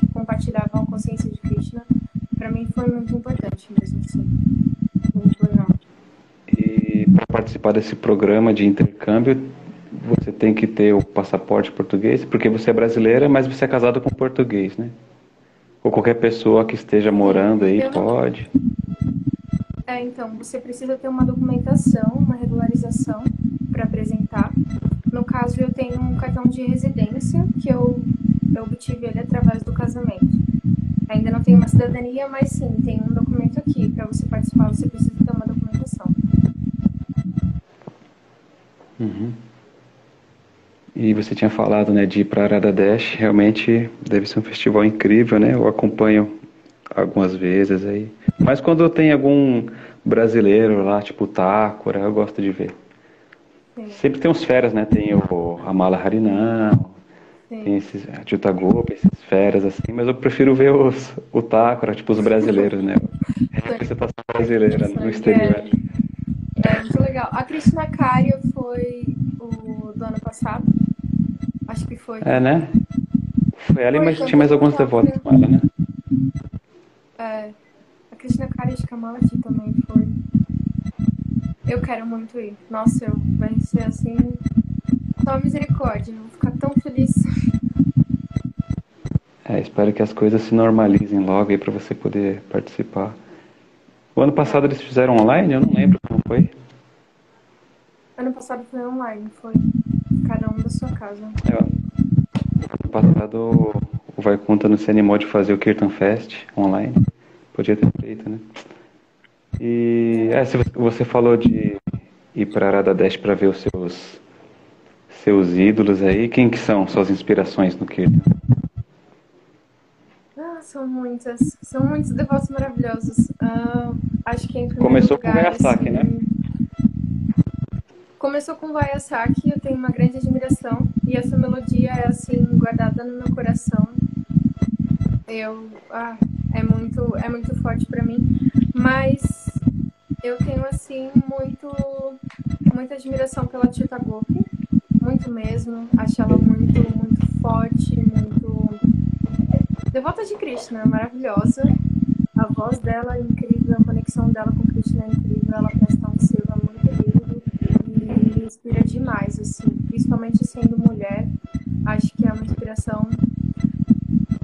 compartilhavam a consciência de Krishna. Para mim foi muito importante mesmo, assim. Muito legal.
E para participar desse programa de intercâmbio, você tem que ter o passaporte português, porque você é brasileira, mas você é casado com português, né? Ou qualquer pessoa que esteja morando aí pode.
É, então, você precisa ter uma documentação, uma regularização para apresentar. No caso, eu tenho um cartão de residência que eu, eu obtive ele através do casamento. Ainda não tenho uma cidadania, mas sim, tem um documento aqui. Para você participar, você precisa ter uma documentação.
Uhum. E você tinha falado, né, de ir para Aradadesh, realmente deve ser um festival incrível, né? Eu acompanho algumas vezes aí. Mas quando tem algum brasileiro lá, tipo Takura, eu gosto de ver. Sim. Sempre tem uns feras, né? Tem o Amala Harinam, tem esses Jutagop, esses feras assim, mas eu prefiro ver os, o Takura, tipo os brasileiros, né? Representação brasileira no exterior.
É, é muito legal. A Krishna Karya foi o do ano passado. Acho que foi.
É, né? Foi ela, mas tinha mais alguns devotos com ela, né?
É. A Cristina Karish Kamalati também foi. Eu quero muito ir. Nossa, eu vai ser assim. Só misericórdia, eu vou ficar tão feliz.
É, espero que as coisas se normalizem logo aí para você poder participar. O ano passado eles fizeram online? Eu não lembro como foi.
Ano passado foi online, foi cada um da sua casa. É,
ano passado o Vaikunta não se animou de fazer o Kirtan Fest online. Podia ter feito, né? E é, você falou de ir para Aradadesh para ver os seus seus ídolos aí. Quem que são suas inspirações no Kirtan?
Ah, são muitas. São muitos devotos maravilhosos. Uh, acho que em
Começou
lugar,
com o Miyazaki, né?
assim, né? Começou com Vayasaki, eu tenho uma grande admiração e essa melodia é assim guardada no meu coração. Eu, ah, é muito, é muito forte para mim, mas eu tenho assim muito, muita admiração pela Tita Gopi, muito mesmo. Acho ela muito, muito forte, muito devota de Krishna, maravilhosa. A voz dela é incrível, a conexão dela com Krishna é incrível, ela presta um seva muito lindo me inspira demais, assim, principalmente sendo mulher. Acho que é uma inspiração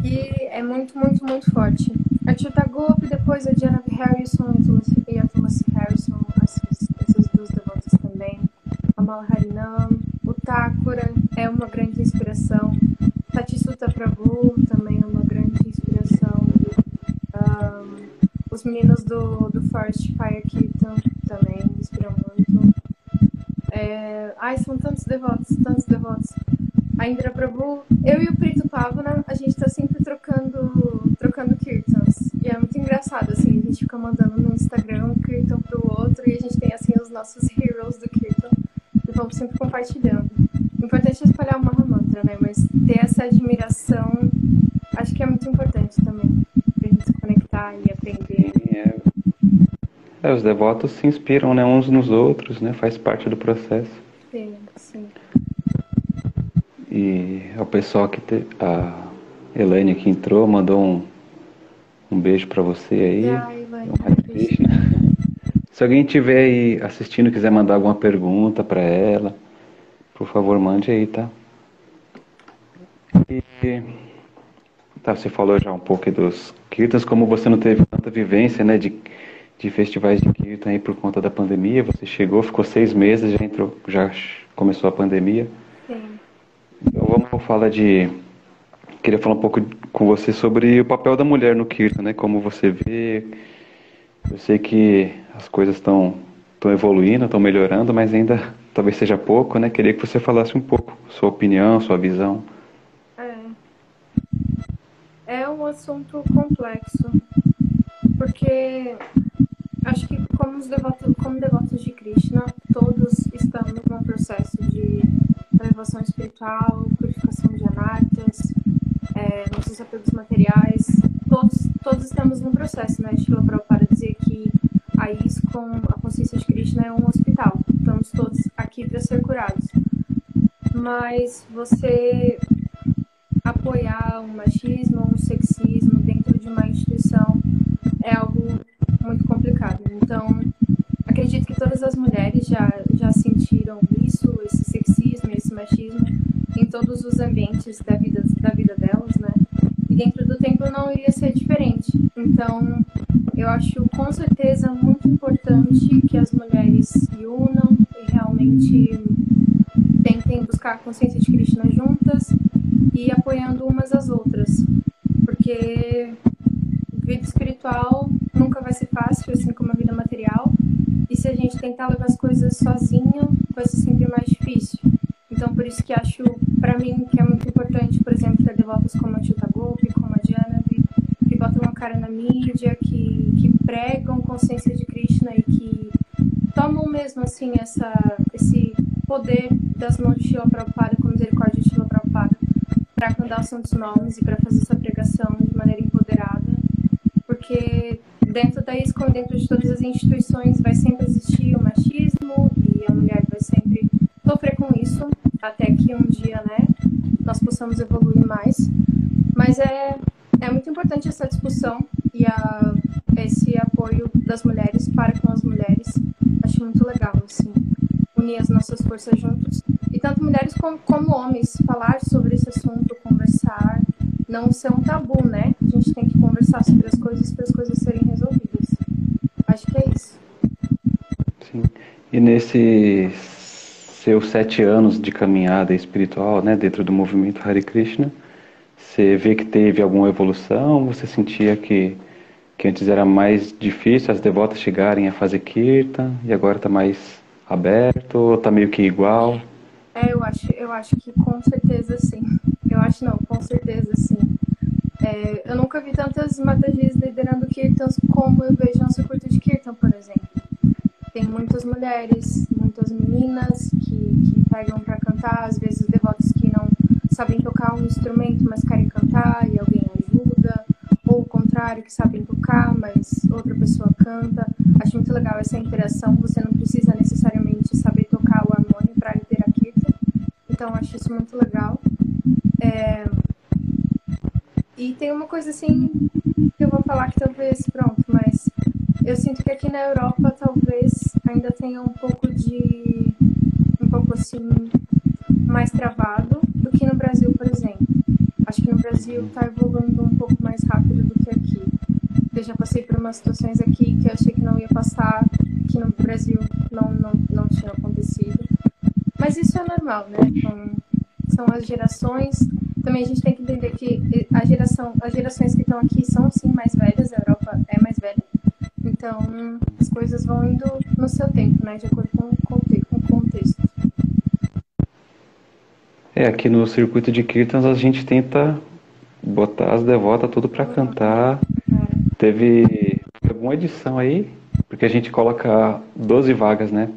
e é muito, muito, muito forte. A Tita Gopi, depois a Diana Harrison e a Thomas Harrison, esses, esses dois devotos também. A Malharinam, Thakura é uma grande inspiração. Tatisuta Prabhu também é uma grande inspiração. Um, os meninos do, do Forest Fire Kirtan também me inspiram muito. É... Ai, são tantos devotos, tantos devotos. A Indra Prabhu, eu e o Prito Pavana, a gente tá sempre trocando, trocando kirtans. E é muito engraçado, assim, a gente fica mandando no Instagram um kirtan pro outro e a gente tem, assim, os nossos heroes do kirtan vamos sempre compartilhando. O importante é espalhar o Mahamantra, né? Mas ter essa admiração, acho que é muito importante também, pra gente se conectar e aprender.
É, é, os devotos se inspiram né, uns nos outros, né? Faz parte do processo.
Sim, sim.
E o pessoal que te, a Elaine que entrou mandou um, um beijo para você aí.
Ah, Elaine.
Se alguém estiver aí assistindo e quiser mandar alguma pergunta para ela, por favor, mande aí, tá? E, tá, você falou já um pouco dos kirtans, como você não teve tanta vivência, né, de, de festivais de kirtan aí por conta da pandemia, você chegou, ficou seis meses, já entrou, já começou a pandemia. Sim. Então vamos falar de queria falar um pouco com você sobre o papel da mulher no kirtan, né? Como você vê, eu sei que as coisas estão estão evoluindo, estão melhorando, mas ainda talvez seja pouco, né? Queria que você falasse um pouco sua opinião, sua visão.
É, é um assunto complexo, porque acho que como os devotos, como devotos de Krishna, todos estamos num processo de elevação espiritual, purificação de anartas, é, nossos apegos materiais, todos, todos estamos num processo, né? Shila Prabhupada dizer que a ISKCON, a consciência de Krishna, é um hospital. Estamos todos aqui para ser curados. Mas você apoiar um machismo, um sexismo dentro de uma instituição é algo muito complicado. Então, acredito que todas as mulheres já, já sentiram isso, esse sexismo, esse machismo em todos os ambientes da vida, da vida delas, né? E dentro do templo não iria ser diferente. Então, eu acho com certeza muito importante que as mulheres se unam e realmente tentem buscar a consciência de Krishna juntas e apoiando umas às outras. Porque vida espiritual nunca vai ser fácil, assim como a vida material. E se a gente tentar levar as coisas sozinho, vai ser sempre mais difícil. Então, por isso que acho, para mim, que é muito importante, por exemplo, ter devotos como a Tita Gopi, como a Janavi, que botam uma cara na mídia, que, que pregam consciência de Krishna e que tomam mesmo, assim, essa, esse poder das mãos de Shila Prabhupada, com misericórdia de Shila Prabhupada, para cantar os santos nomes e para fazer essa pregação de maneira empoderada. Porque dentro da ISKCON, dentro de todas as instituições, vai sempre existir o machismo e a mulher vai sempre sofrer com isso até que um dia, né, nós possamos evoluir mais. Mas é, é muito importante essa discussão e a, esse apoio das mulheres para com as mulheres. Acho muito legal, assim, unir as nossas forças juntos. E tanto mulheres como, como homens, falar sobre esse assunto, conversar, não ser um tabu, né?
E nesses seus sete anos de caminhada espiritual, né, dentro do movimento Hare Krishna, você vê que teve alguma evolução? Você sentia que, que antes era mais difícil as devotas chegarem a fazer kirtan e agora está mais aberto está meio que igual?
É, eu acho, eu acho que com certeza sim. Eu acho não, com certeza sim. É, eu nunca vi tantas Matajis liderando kirtans como eu vejo no circuito de kirtan, por exemplo. Tem muitas mulheres, muitas meninas que, que pegam para cantar, às vezes devotos que não sabem tocar um instrumento, mas querem cantar e alguém ajuda, ou o contrário, que sabem tocar, mas outra pessoa canta. Acho muito legal essa interação, você não precisa necessariamente saber tocar o harmônio para liderar kirtan, então acho isso muito legal. É... E tem uma coisa assim que eu vou falar que talvez, pronto, mas eu sinto que aqui na Europa talvez ainda tenha um pouco de. um pouco assim. mais travado do que no Brasil, por exemplo. Acho que no Brasil está evoluindo um pouco mais rápido do que aqui. Eu já passei por umas situações aqui que eu achei que não ia passar, que no Brasil não, não, não tinha acontecido. Mas isso é normal, né? Então, são as gerações. Também a gente tem que entender que a geração, as gerações que estão aqui são sim mais velhas, a Europa é mais velha. Então, as coisas vão indo no seu tempo, né? De acordo com, com o contexto.
É, aqui no circuito de Kirtans a gente tenta botar as devotas tudo para cantar. É. Teve alguma edição aí, porque a gente coloca 12 vagas, né?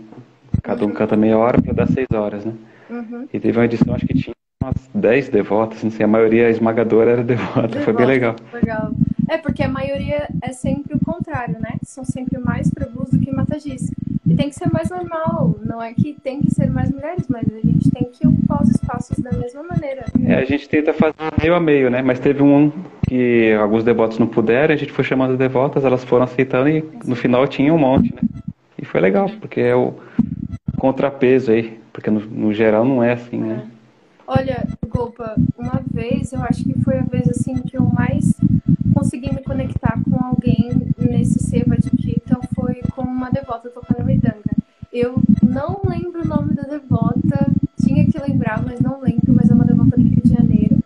Cada um canta meia hora para dar 6 horas, né? Uhum. E teve uma edição, acho que tinha umas 10 devotas, não sei, a maioria esmagadora era devota, devota foi bem legal.
Legal. É, porque a maioria é sempre o contrário, né? São sempre mais prabhus do que matagis. E tem que ser mais normal, não é que tem que ser mais mulheres, mas a gente tem que ocupar os espaços da mesma maneira.
É, a gente tenta fazer meio a meio, né? Mas teve um que alguns devotos não puderam, a gente foi chamando devotas, elas foram aceitando e no final tinha um monte, né? E foi legal, porque é o contrapeso aí, porque no, no geral não é assim, né?
Olha, Gopa, uma vez, eu acho que foi a vez assim que eu mais consegui me conectar com alguém nesse Seva de Kirtan foi com uma devota tocando Midanga. Eu não lembro o nome da devota, tinha que lembrar, mas não lembro, mas é uma devota do Rio de Janeiro.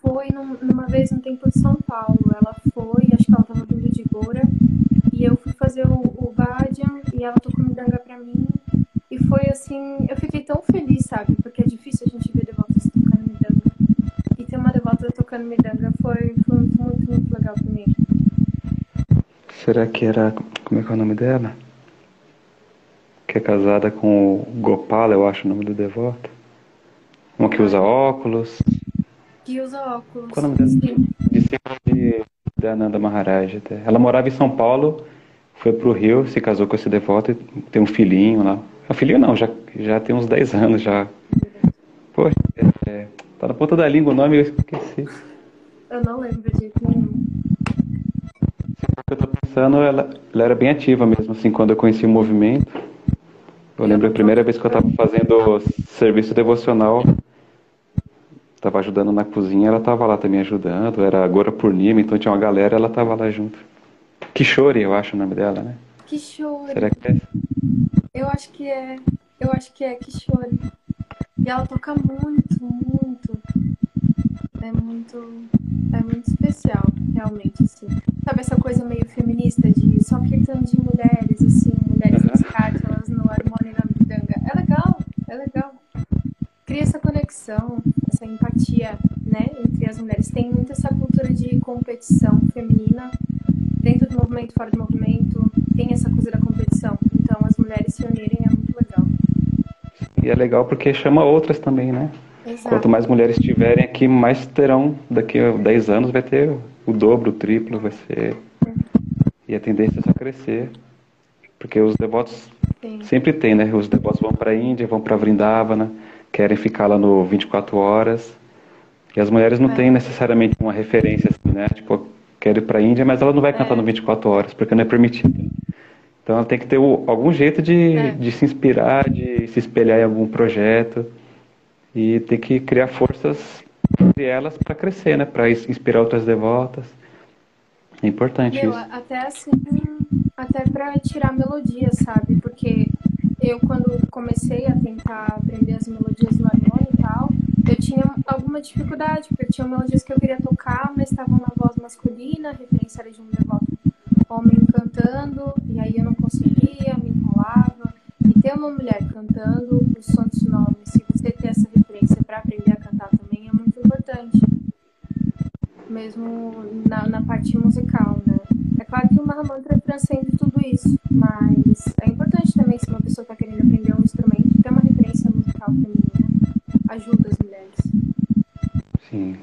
Foi num, numa vez no Templo de São Paulo. Ela foi, acho que ela estava vindo de Goura, e eu fui fazer o, o Bhajan e ela tocou Midanga pra mim. Foi assim, eu fiquei tão feliz, sabe? Porque é difícil a gente ver devotas tocando Midanga. E ter uma devota tocando Midanga foi, foi muito, muito, muito legal pra mim.
Será que era. Como é que é o nome dela? Que é casada com o Gopala, eu acho o nome do devoto. Uma que usa óculos.
Que usa óculos.
Qual é o nome dela? Discípula de da Ananda Maharaj. Ela morava em São Paulo, foi pro Rio, se casou com esse devoto e tem um filhinho lá. Um filhinho não, já, já tem uns 10 anos já. Poxa, é, tá na ponta da língua o nome, eu esqueci.
Eu não lembro de jeito nenhum.
Que eu tô pensando, ela, ela era bem ativa mesmo, assim, quando eu conheci o movimento. Eu lembro a primeira vez que eu tava fazendo serviço devocional, tava ajudando na cozinha, ela tava lá também ajudando, era agora por Nima, então tinha uma galera, ela tava lá junto. Kishore, eu acho o nome dela, né?
Kishore.
Será que é?
Eu acho que é. Eu acho que é Kishore. E ela toca muito, muito. É muito. É muito especial, realmente, assim. Sabe essa coisa meio feminista de só kirtan de mulheres, assim, mulheres
Aham.
escátulas no harmônio e na midanga. É legal, é legal. Cria essa conexão, essa empatia, né, entre as mulheres. Tem muito essa cultura de competição feminina dentro do movimento, fora do movimento. Tem essa coisa da competição. Então, as mulheres se unirem é muito legal.
E é legal porque chama outras também, né?
Exato.
Quanto mais mulheres tiverem aqui, mais terão. Daqui a 10 anos vai ter o dobro, o triplo, vai ser. E a tendência é só crescer. Porque os devotos
Sim.
sempre tem, né? Os devotos vão para a Índia, vão para Vrindavana, querem ficar lá no 24 horas. E as mulheres não
É.
têm necessariamente uma referência assim, né? Tipo, quero ir para a Índia, mas ela não vai cantar
É.
no 24 horas, porque não é permitido. Então ela tem que ter o- algum jeito de,
É.
de se inspirar, de se espelhar em algum projeto e ter que criar forças entre elas para crescer, né? Para inspirar outras devotas. É importante
Meu,
isso.
até assim, até pra tirar melodia, sabe? Porque eu, quando comecei a tentar aprender as melodias do harmônio e tal, eu tinha alguma dificuldade, porque tinha melodias que eu queria tocar, mas estavam na voz masculina, referência era de um devoto homem cantando, e aí eu não conseguia, me enrolava. E ter uma mulher cantando os santos nomes, se você ter essa referência pra aprender a cantar também, é muito importante mesmo na, na parte musical, né? É claro que o Mahamantra transcende tudo isso, mas é importante também se uma pessoa está querendo aprender um instrumento, ter uma referência musical feminina ajuda as mulheres.
Sim.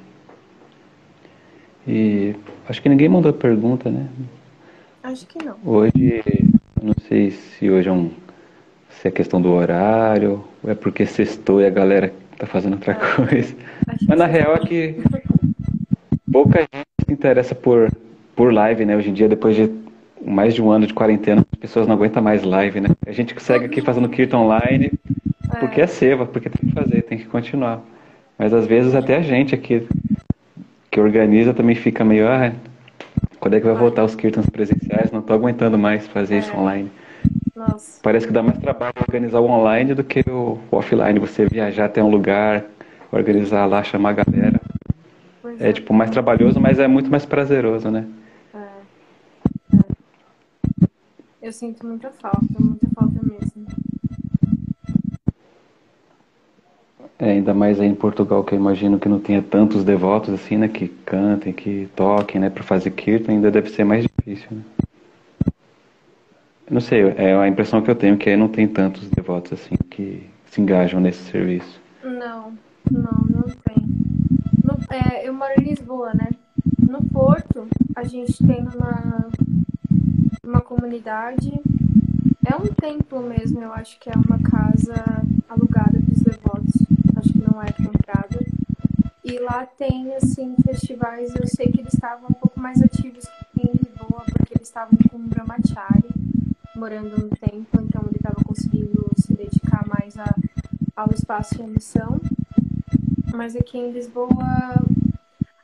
E acho que ninguém mandou pergunta, né?
Acho que não.
Hoje, não sei se hoje é um. Se é questão do horário, ou é porque sextou e a galera tá fazendo outra coisa.
Acho
Mas na real é que pouca gente se interessa por, por live, né? Hoje em dia, depois de mais de um ano de quarentena, as pessoas não aguentam mais live, né? A gente segue aqui fazendo Kirtan online porque é seva, porque tem que fazer, tem que continuar. Mas às vezes até a gente aqui que organiza também fica meio, ah, quando é que vai voltar os Kirtans presenciais? Não tô aguentando mais fazer isso
É.
online.
Nossa,
Parece que dá mais trabalho organizar o online do que o offline. Você viajar até um lugar, organizar lá, chamar a galera.
pois
É tipo mais trabalhoso, mas é muito mais prazeroso, né?
É. É. Eu sinto muita falta, muita falta mesmo.
É, ainda mais aí em Portugal, que eu imagino que não tenha tantos devotos assim, né? Que cantem, que toquem, né? Pra fazer kirtan, ainda deve ser mais difícil, né? Não sei, é a impressão que eu tenho que aí não tem tantos devotos assim que se engajam nesse serviço.
Não, não, não tem. No- é, eu moro em Lisboa, né? No Porto, a gente tem uma, uma comunidade. É um templo mesmo, eu acho que é uma casa alugada para os devotos. Acho que não é comprada. E lá tem, assim, festivais, eu sei que eles estavam um pouco mais ativos em Lisboa, porque eles estavam com o Brahmachari morando um tempo, então ele estava conseguindo se dedicar mais a, ao espaço e à missão. Mas aqui em Lisboa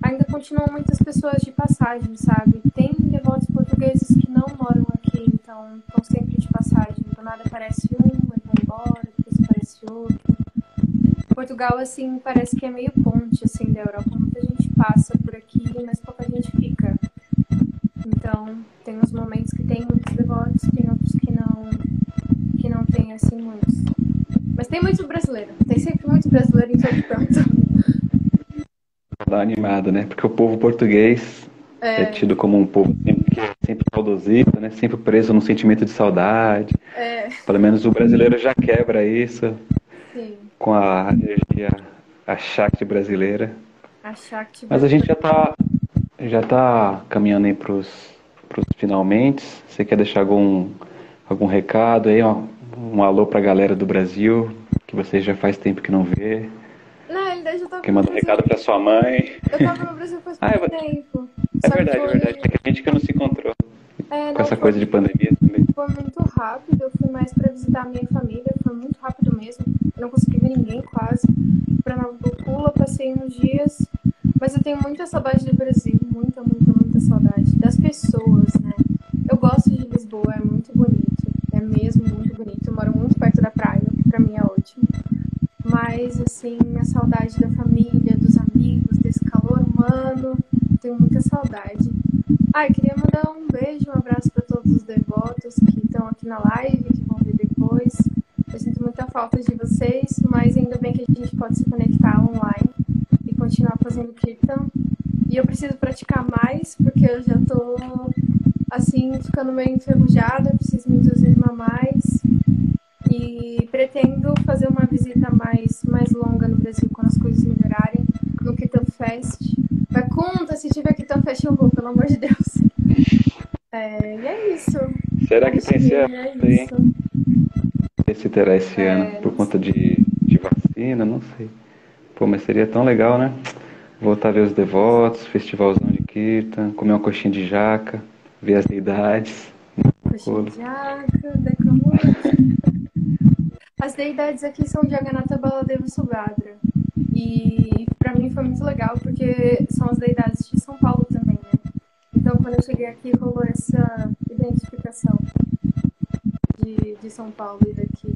ainda continuam muitas pessoas de passagem, sabe? Tem devotos portugueses que não moram aqui, então estão sempre de. Do nada aparece um, e vai embora, depois aparece outro. Portugal, assim, parece que é meio ponte, assim, da Europa. Muita gente passa por aqui, mas pouca gente fica. Então, tem uns momentos que tem muitos devotos, tem outros que não, que não tem, assim, muitos. Mas tem muito brasileiro. Tem sempre muito brasileiro em todo canto.
Dá animada, né? Porque o povo português é, é tido como um povo sempre, sempre saudosista, né? Sempre preso no sentimento de saudade.
É.
Pelo menos o brasileiro já quebra isso.
Sim
com a energia, a Shakti brasileira.
A Shakti
Mas a gente já está já tá caminhando aí para os finalmente. Você quer deixar algum, algum recado aí, um, um alô para a galera do Brasil, que você já faz tempo que não vê?
Não, ele já tá
Quem manda um recado para sua mãe?
Eu tava no Brasil faz ah, muito tempo.
É verdade, é verdade. É que a gente que não se encontrou. É, com essa foi, coisa de pandemia também.
Foi muito rápido, eu fui mais para visitar a minha família, foi muito rápido mesmo. Eu não consegui ver ninguém quase. Pra Navocula, passei uns dias. Mas eu tenho muita saudade do Brasil, muita, muita, muita saudade. Das pessoas, né? Eu gosto de Lisboa, é muito bonito. É mesmo muito bonito. Eu moro muito perto da praia, que pra mim é ótimo. Mas, assim, a saudade da família, dos amigos, desse calor humano, tenho muita saudade. Ai, queria mandar um beijo, um abraço para todos os devotos que estão aqui na live, que vão ver depois. Eu sinto muita falta de vocês, mas ainda bem que a gente pode se conectar online e continuar fazendo kirtan. E eu preciso praticar mais, porque eu já tô assim, ficando meio enferrujada, preciso me entusiasmar mais. E pretendo fazer uma visita mais, mais longa no Brasil quando as coisas melhorarem, no Kirtan Fest Vai conta, se tiver fecha eu vou, pelo amor de Deus. É, e é isso.
Será que tem esse ano? É se terá esse é, ano por conta de, de vacina, não sei. Pô, mas seria tão legal, né? Voltar a ver os devotos, festivalzão de Kirtan, comer uma coxinha de jaca, ver as deidades.
Coxinha de jaca, decamou. As deidades aqui são Jagannatha Baladeva Subhadra. E para mim foi muito legal porque são as deidades de São Paulo também, né? Então quando eu cheguei aqui rolou essa identificação de, de São Paulo e daqui.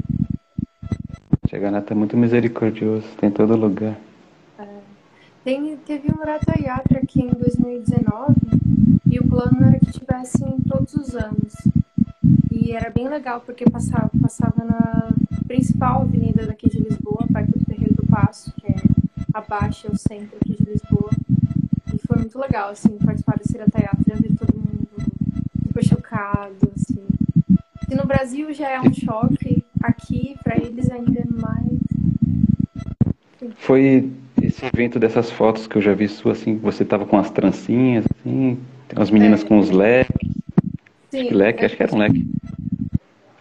Jagannatha é muito misericordioso, tem todo lugar.
É. Tem, teve um Ratha Yatra aqui em 2019 e o plano era que tivesse em todos os anos. E era bem legal porque passava, passava na principal avenida daqui de Lisboa, perto do Terreiro do Passo, que é abaixo, é o centro aqui de Lisboa. E foi muito legal, assim, participar desse Teatro, ver todo mundo super chocado, assim. E no Brasil já é um choque, aqui para eles ainda é mais.
Foi esse evento dessas fotos que eu já vi sua, assim, você tava com as trancinhas, assim, as meninas é. com os leques. Sim, acho que leque, é. acho que era um leque.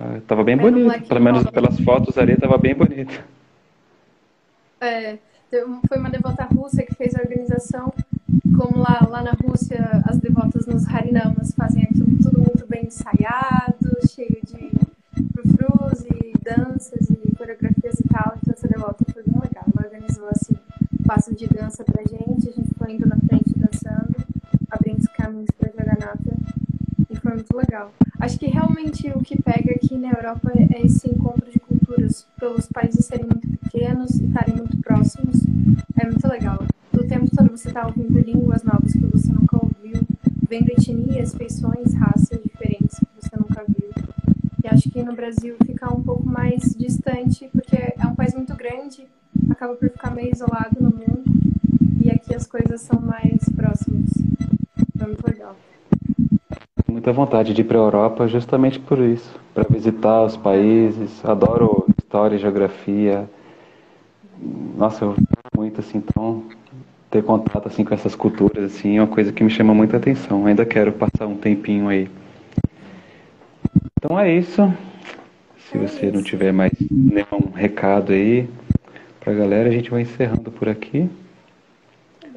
Ah, tava bem bonito. Pelo menos pelas fotos ali tava bem bonito.
É, foi uma devota russa que fez a organização. Como lá, lá na Rússia as devotas nos Harinamas fazem aquilo tudo muito bem ensaiado, cheio de frufrus e danças e coreografias e tal. Então essa devota foi bem legal. Ela organizou assim, passo de dança pra gente, a gente foi indo na frente dançando, abrindo os caminhos pra Jagannatha foi muito legal. Acho que realmente o que pega aqui na Europa é esse encontro de culturas, pelos países serem muito pequenos e estarem muito próximos. É muito legal. Do tempo todo você está ouvindo línguas novas que você nunca ouviu, vendo etnias, feições, raças diferentes que você nunca viu. E acho que no Brasil fica um pouco mais distante, porque é um país muito grande, acaba por ficar meio isolado no mundo. E aqui as coisas são mais próximas. É muito legal
muita vontade de ir para a Europa justamente por isso, para visitar os países. Adoro história, geografia. Nossa, eu muito assim, então ter contato assim com essas culturas assim é uma coisa que me chama muita atenção. Ainda quero passar um tempinho aí. Então é isso. Se é você não tiver mais nenhum recado aí para galera, a gente vai encerrando por aqui.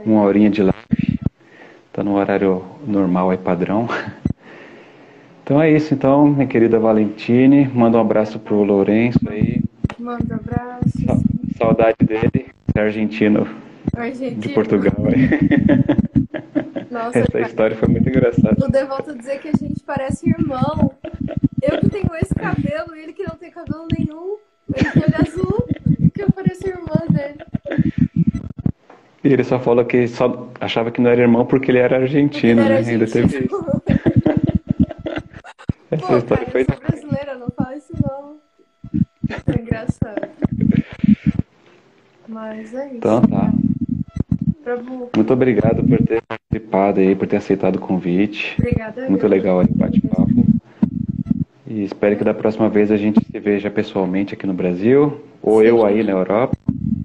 uma horinha de live. Tá no horário normal aí, padrão. Então é isso, então, minha querida Valentine. Manda um abraço pro Lourenço aí.
Manda um abraço.
Sa saudade dele, é argentino,
argentino.
de Portugal.
Nossa,
Essa
cara.
história foi muito engraçada.
O Devolta dizer que a gente parece irmão. Eu que tenho esse cabelo, ele que não tem cabelo nenhum. Ele tem olho azul, que eu pareço irmã dele.
E ele só falou que só achava que não era irmão porque ele era argentino,
Ele era
né? Ainda teve
argentino.
Essa
Pô,
história
cara,
foi.
eu sou brasileira, não fala isso não. É engraçado. Mas é isso.
Então tá.
Bu.
Muito obrigado por ter participado aí, por ter aceitado o convite.
Obrigada.
Muito
eu.
legal aí o bate-papo. E espero que da próxima vez a gente se veja pessoalmente aqui no Brasil, ou
Sim.
eu aí na Europa,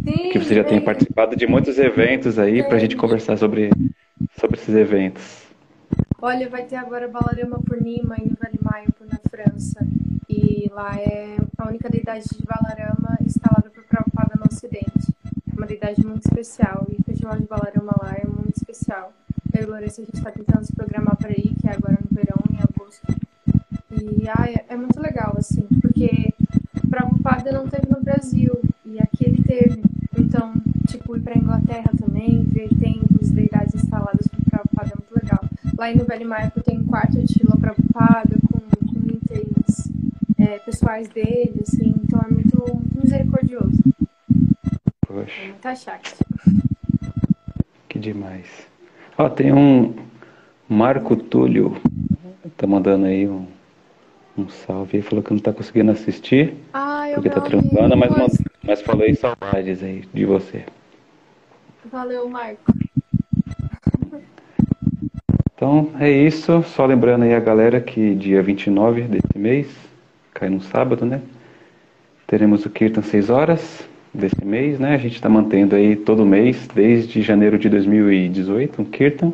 Sim,
que você já tenha participado de muitos eventos aí pra gente conversar sobre, sobre esses eventos.
Olha, vai ter agora Balarama Purnima em Vale Maipo, na França. E lá é a única deidade de Balarama instalada por Prabhupada no Ocidente. É uma deidade muito especial. E o festival de Balarama lá é muito especial. Eu e Lourenço, a gente está tentando se programar para ir, que é agora no verão, em agosto. E ah, é, é muito legal, assim, porque Prabhupada não teve no Brasil. E aqui ele teve. Então, tipo, ir para Inglaterra também, ver templos, deidades instaladas por Prabhupada é muito legal. Lá em Velho Maipo tem um quarto de Shila Prabhupada com, com itens é, pessoais dele, assim, então é muito, muito misericordioso. É
Poxa,
muita Shakti.
que demais. Ó, tem um Marco Túlio, tá mandando aí um, um salve aí, falou que não tá conseguindo assistir,
Ah, eu
porque tá trampando, mas, mas falou aí saudades aí de você.
Valeu, Marco.
Então é isso, só lembrando aí a galera que dia 29 desse mês, cai no sábado, né? Teremos o Kirtan 6 horas desse mês, né? A gente está mantendo aí todo mês, desde janeiro de 2018, um Kirtan.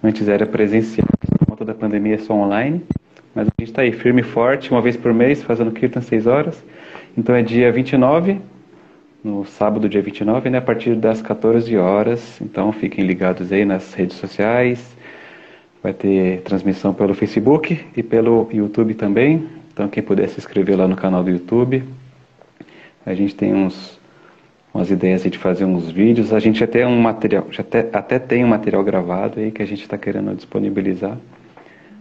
Antes era presencial, por conta da pandemia é só online. Mas a gente está aí firme e forte, uma vez por mês, fazendo Kirtan 6 horas. Então é dia 29, no sábado, dia 29, né? A partir das 14 horas. Então fiquem ligados aí nas redes sociais. Vai ter transmissão pelo Facebook e pelo YouTube também. Então quem puder se inscrever lá no canal do YouTube. A gente tem uns umas ideias de fazer uns vídeos. A gente tem um material, já até, até tem um material gravado aí que a gente está querendo disponibilizar.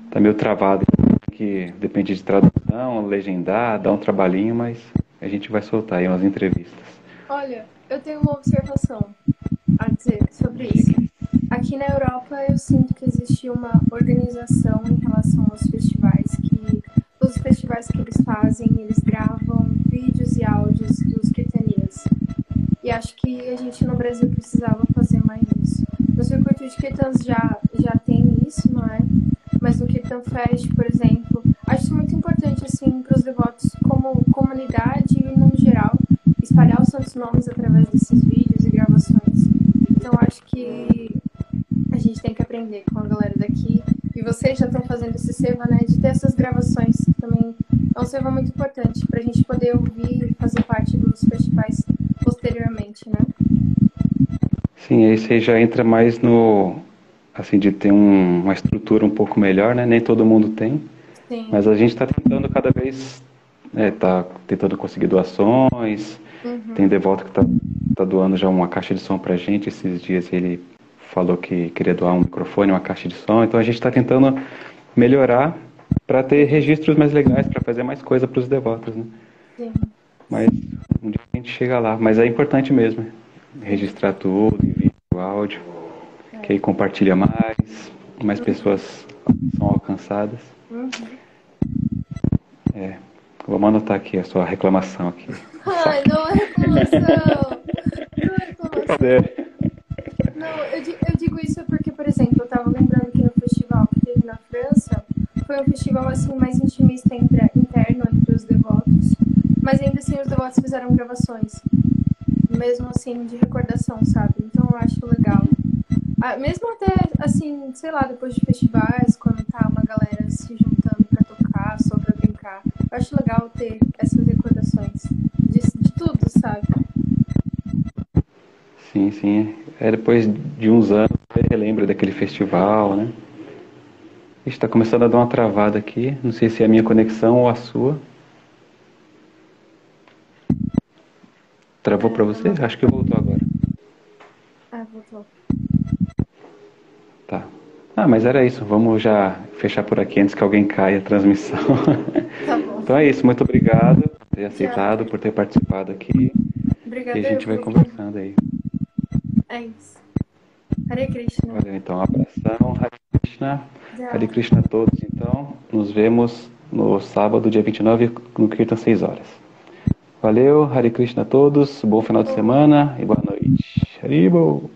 Tá meio travado, que depende de tradução, legendar, dá um trabalhinho, mas a gente vai soltar aí umas entrevistas.
Olha, eu tenho uma observação a dizer sobre isso. Aqui na Europa eu sinto que existe uma organização em relação aos festivais, que todos os festivais que eles fazem, eles gravam vídeos e áudios dos kirtanias. E acho que a gente no Brasil precisava fazer mais isso. No circuito de kirtans já, já tem isso, não é? Mas no Kirtan Fest, por exemplo, acho muito importante assim para os devotos como comunidade e no geral espalhar os santos nomes através desses vídeos e gravações. Então acho que a gente tem que aprender com a galera daqui. E vocês já estão fazendo esse seva, né? De ter essas gravações que também é um seva muito importante para a gente poder ouvir e fazer parte dos festivais posteriormente, né?
Sim, aí você já entra mais no assim de ter um- uma estrutura um pouco melhor, né? Nem todo mundo tem.
Sim.
Mas a gente está tentando cada vez, né, tá tentando conseguir doações.
Uhum.
Tem devoto que está tá doando já uma caixa de som pra gente. Esses dias ele falou que queria doar um microfone, uma caixa de som. Então a gente está tentando melhorar para ter registros mais legais, para fazer mais coisa para os devotos, né?
Sim.
Mas um dia a gente chega lá. Mas é importante mesmo, registrar tudo, em vídeo, áudio, que aí compartilha mais, mais pessoas são alcançadas.
Uhum.
É, vamos anotar aqui a sua reclamação aqui.
Ai, não é reclamação! Não é reclamação.
É,
Não, eu, di- eu digo isso porque, por exemplo, eu tava lembrando que no festival que teve na França, foi um festival assim mais intimista entre, interno entre os devotos, mas ainda assim os devotos fizeram gravações, mesmo assim de recordação, sabe? Então eu acho legal. Ah, mesmo até assim, sei lá, depois de festivais, quando tá uma galera se juntando pra tocar, só pra brincar, eu acho legal ter essas recordações de, de tudo, sabe?
sim, sim. Aí depois de uns anos você relembra daquele festival, né? Está começando a dar uma travada aqui. Não sei se é a minha conexão ou a sua. Travou para você? Acho que voltou agora.
Ah, voltou.
Tá. Ah, mas era isso. Vamos já fechar por aqui antes que alguém caia a transmissão.
Tá bom.
Então é isso. Muito obrigado por ter aceitado, por ter participado aqui.
Obrigada.
E a gente vai conversando aí.
É isso. Hare Krishna.
Valeu, então. Um abração. Hare Krishna.
Tchau.
Hare Krishna a todos. Então, nos vemos no sábado, dia 29, no Kirtan, 6 horas. Valeu. Hare Krishna a todos. Bom final de semana e boa noite. Haribo.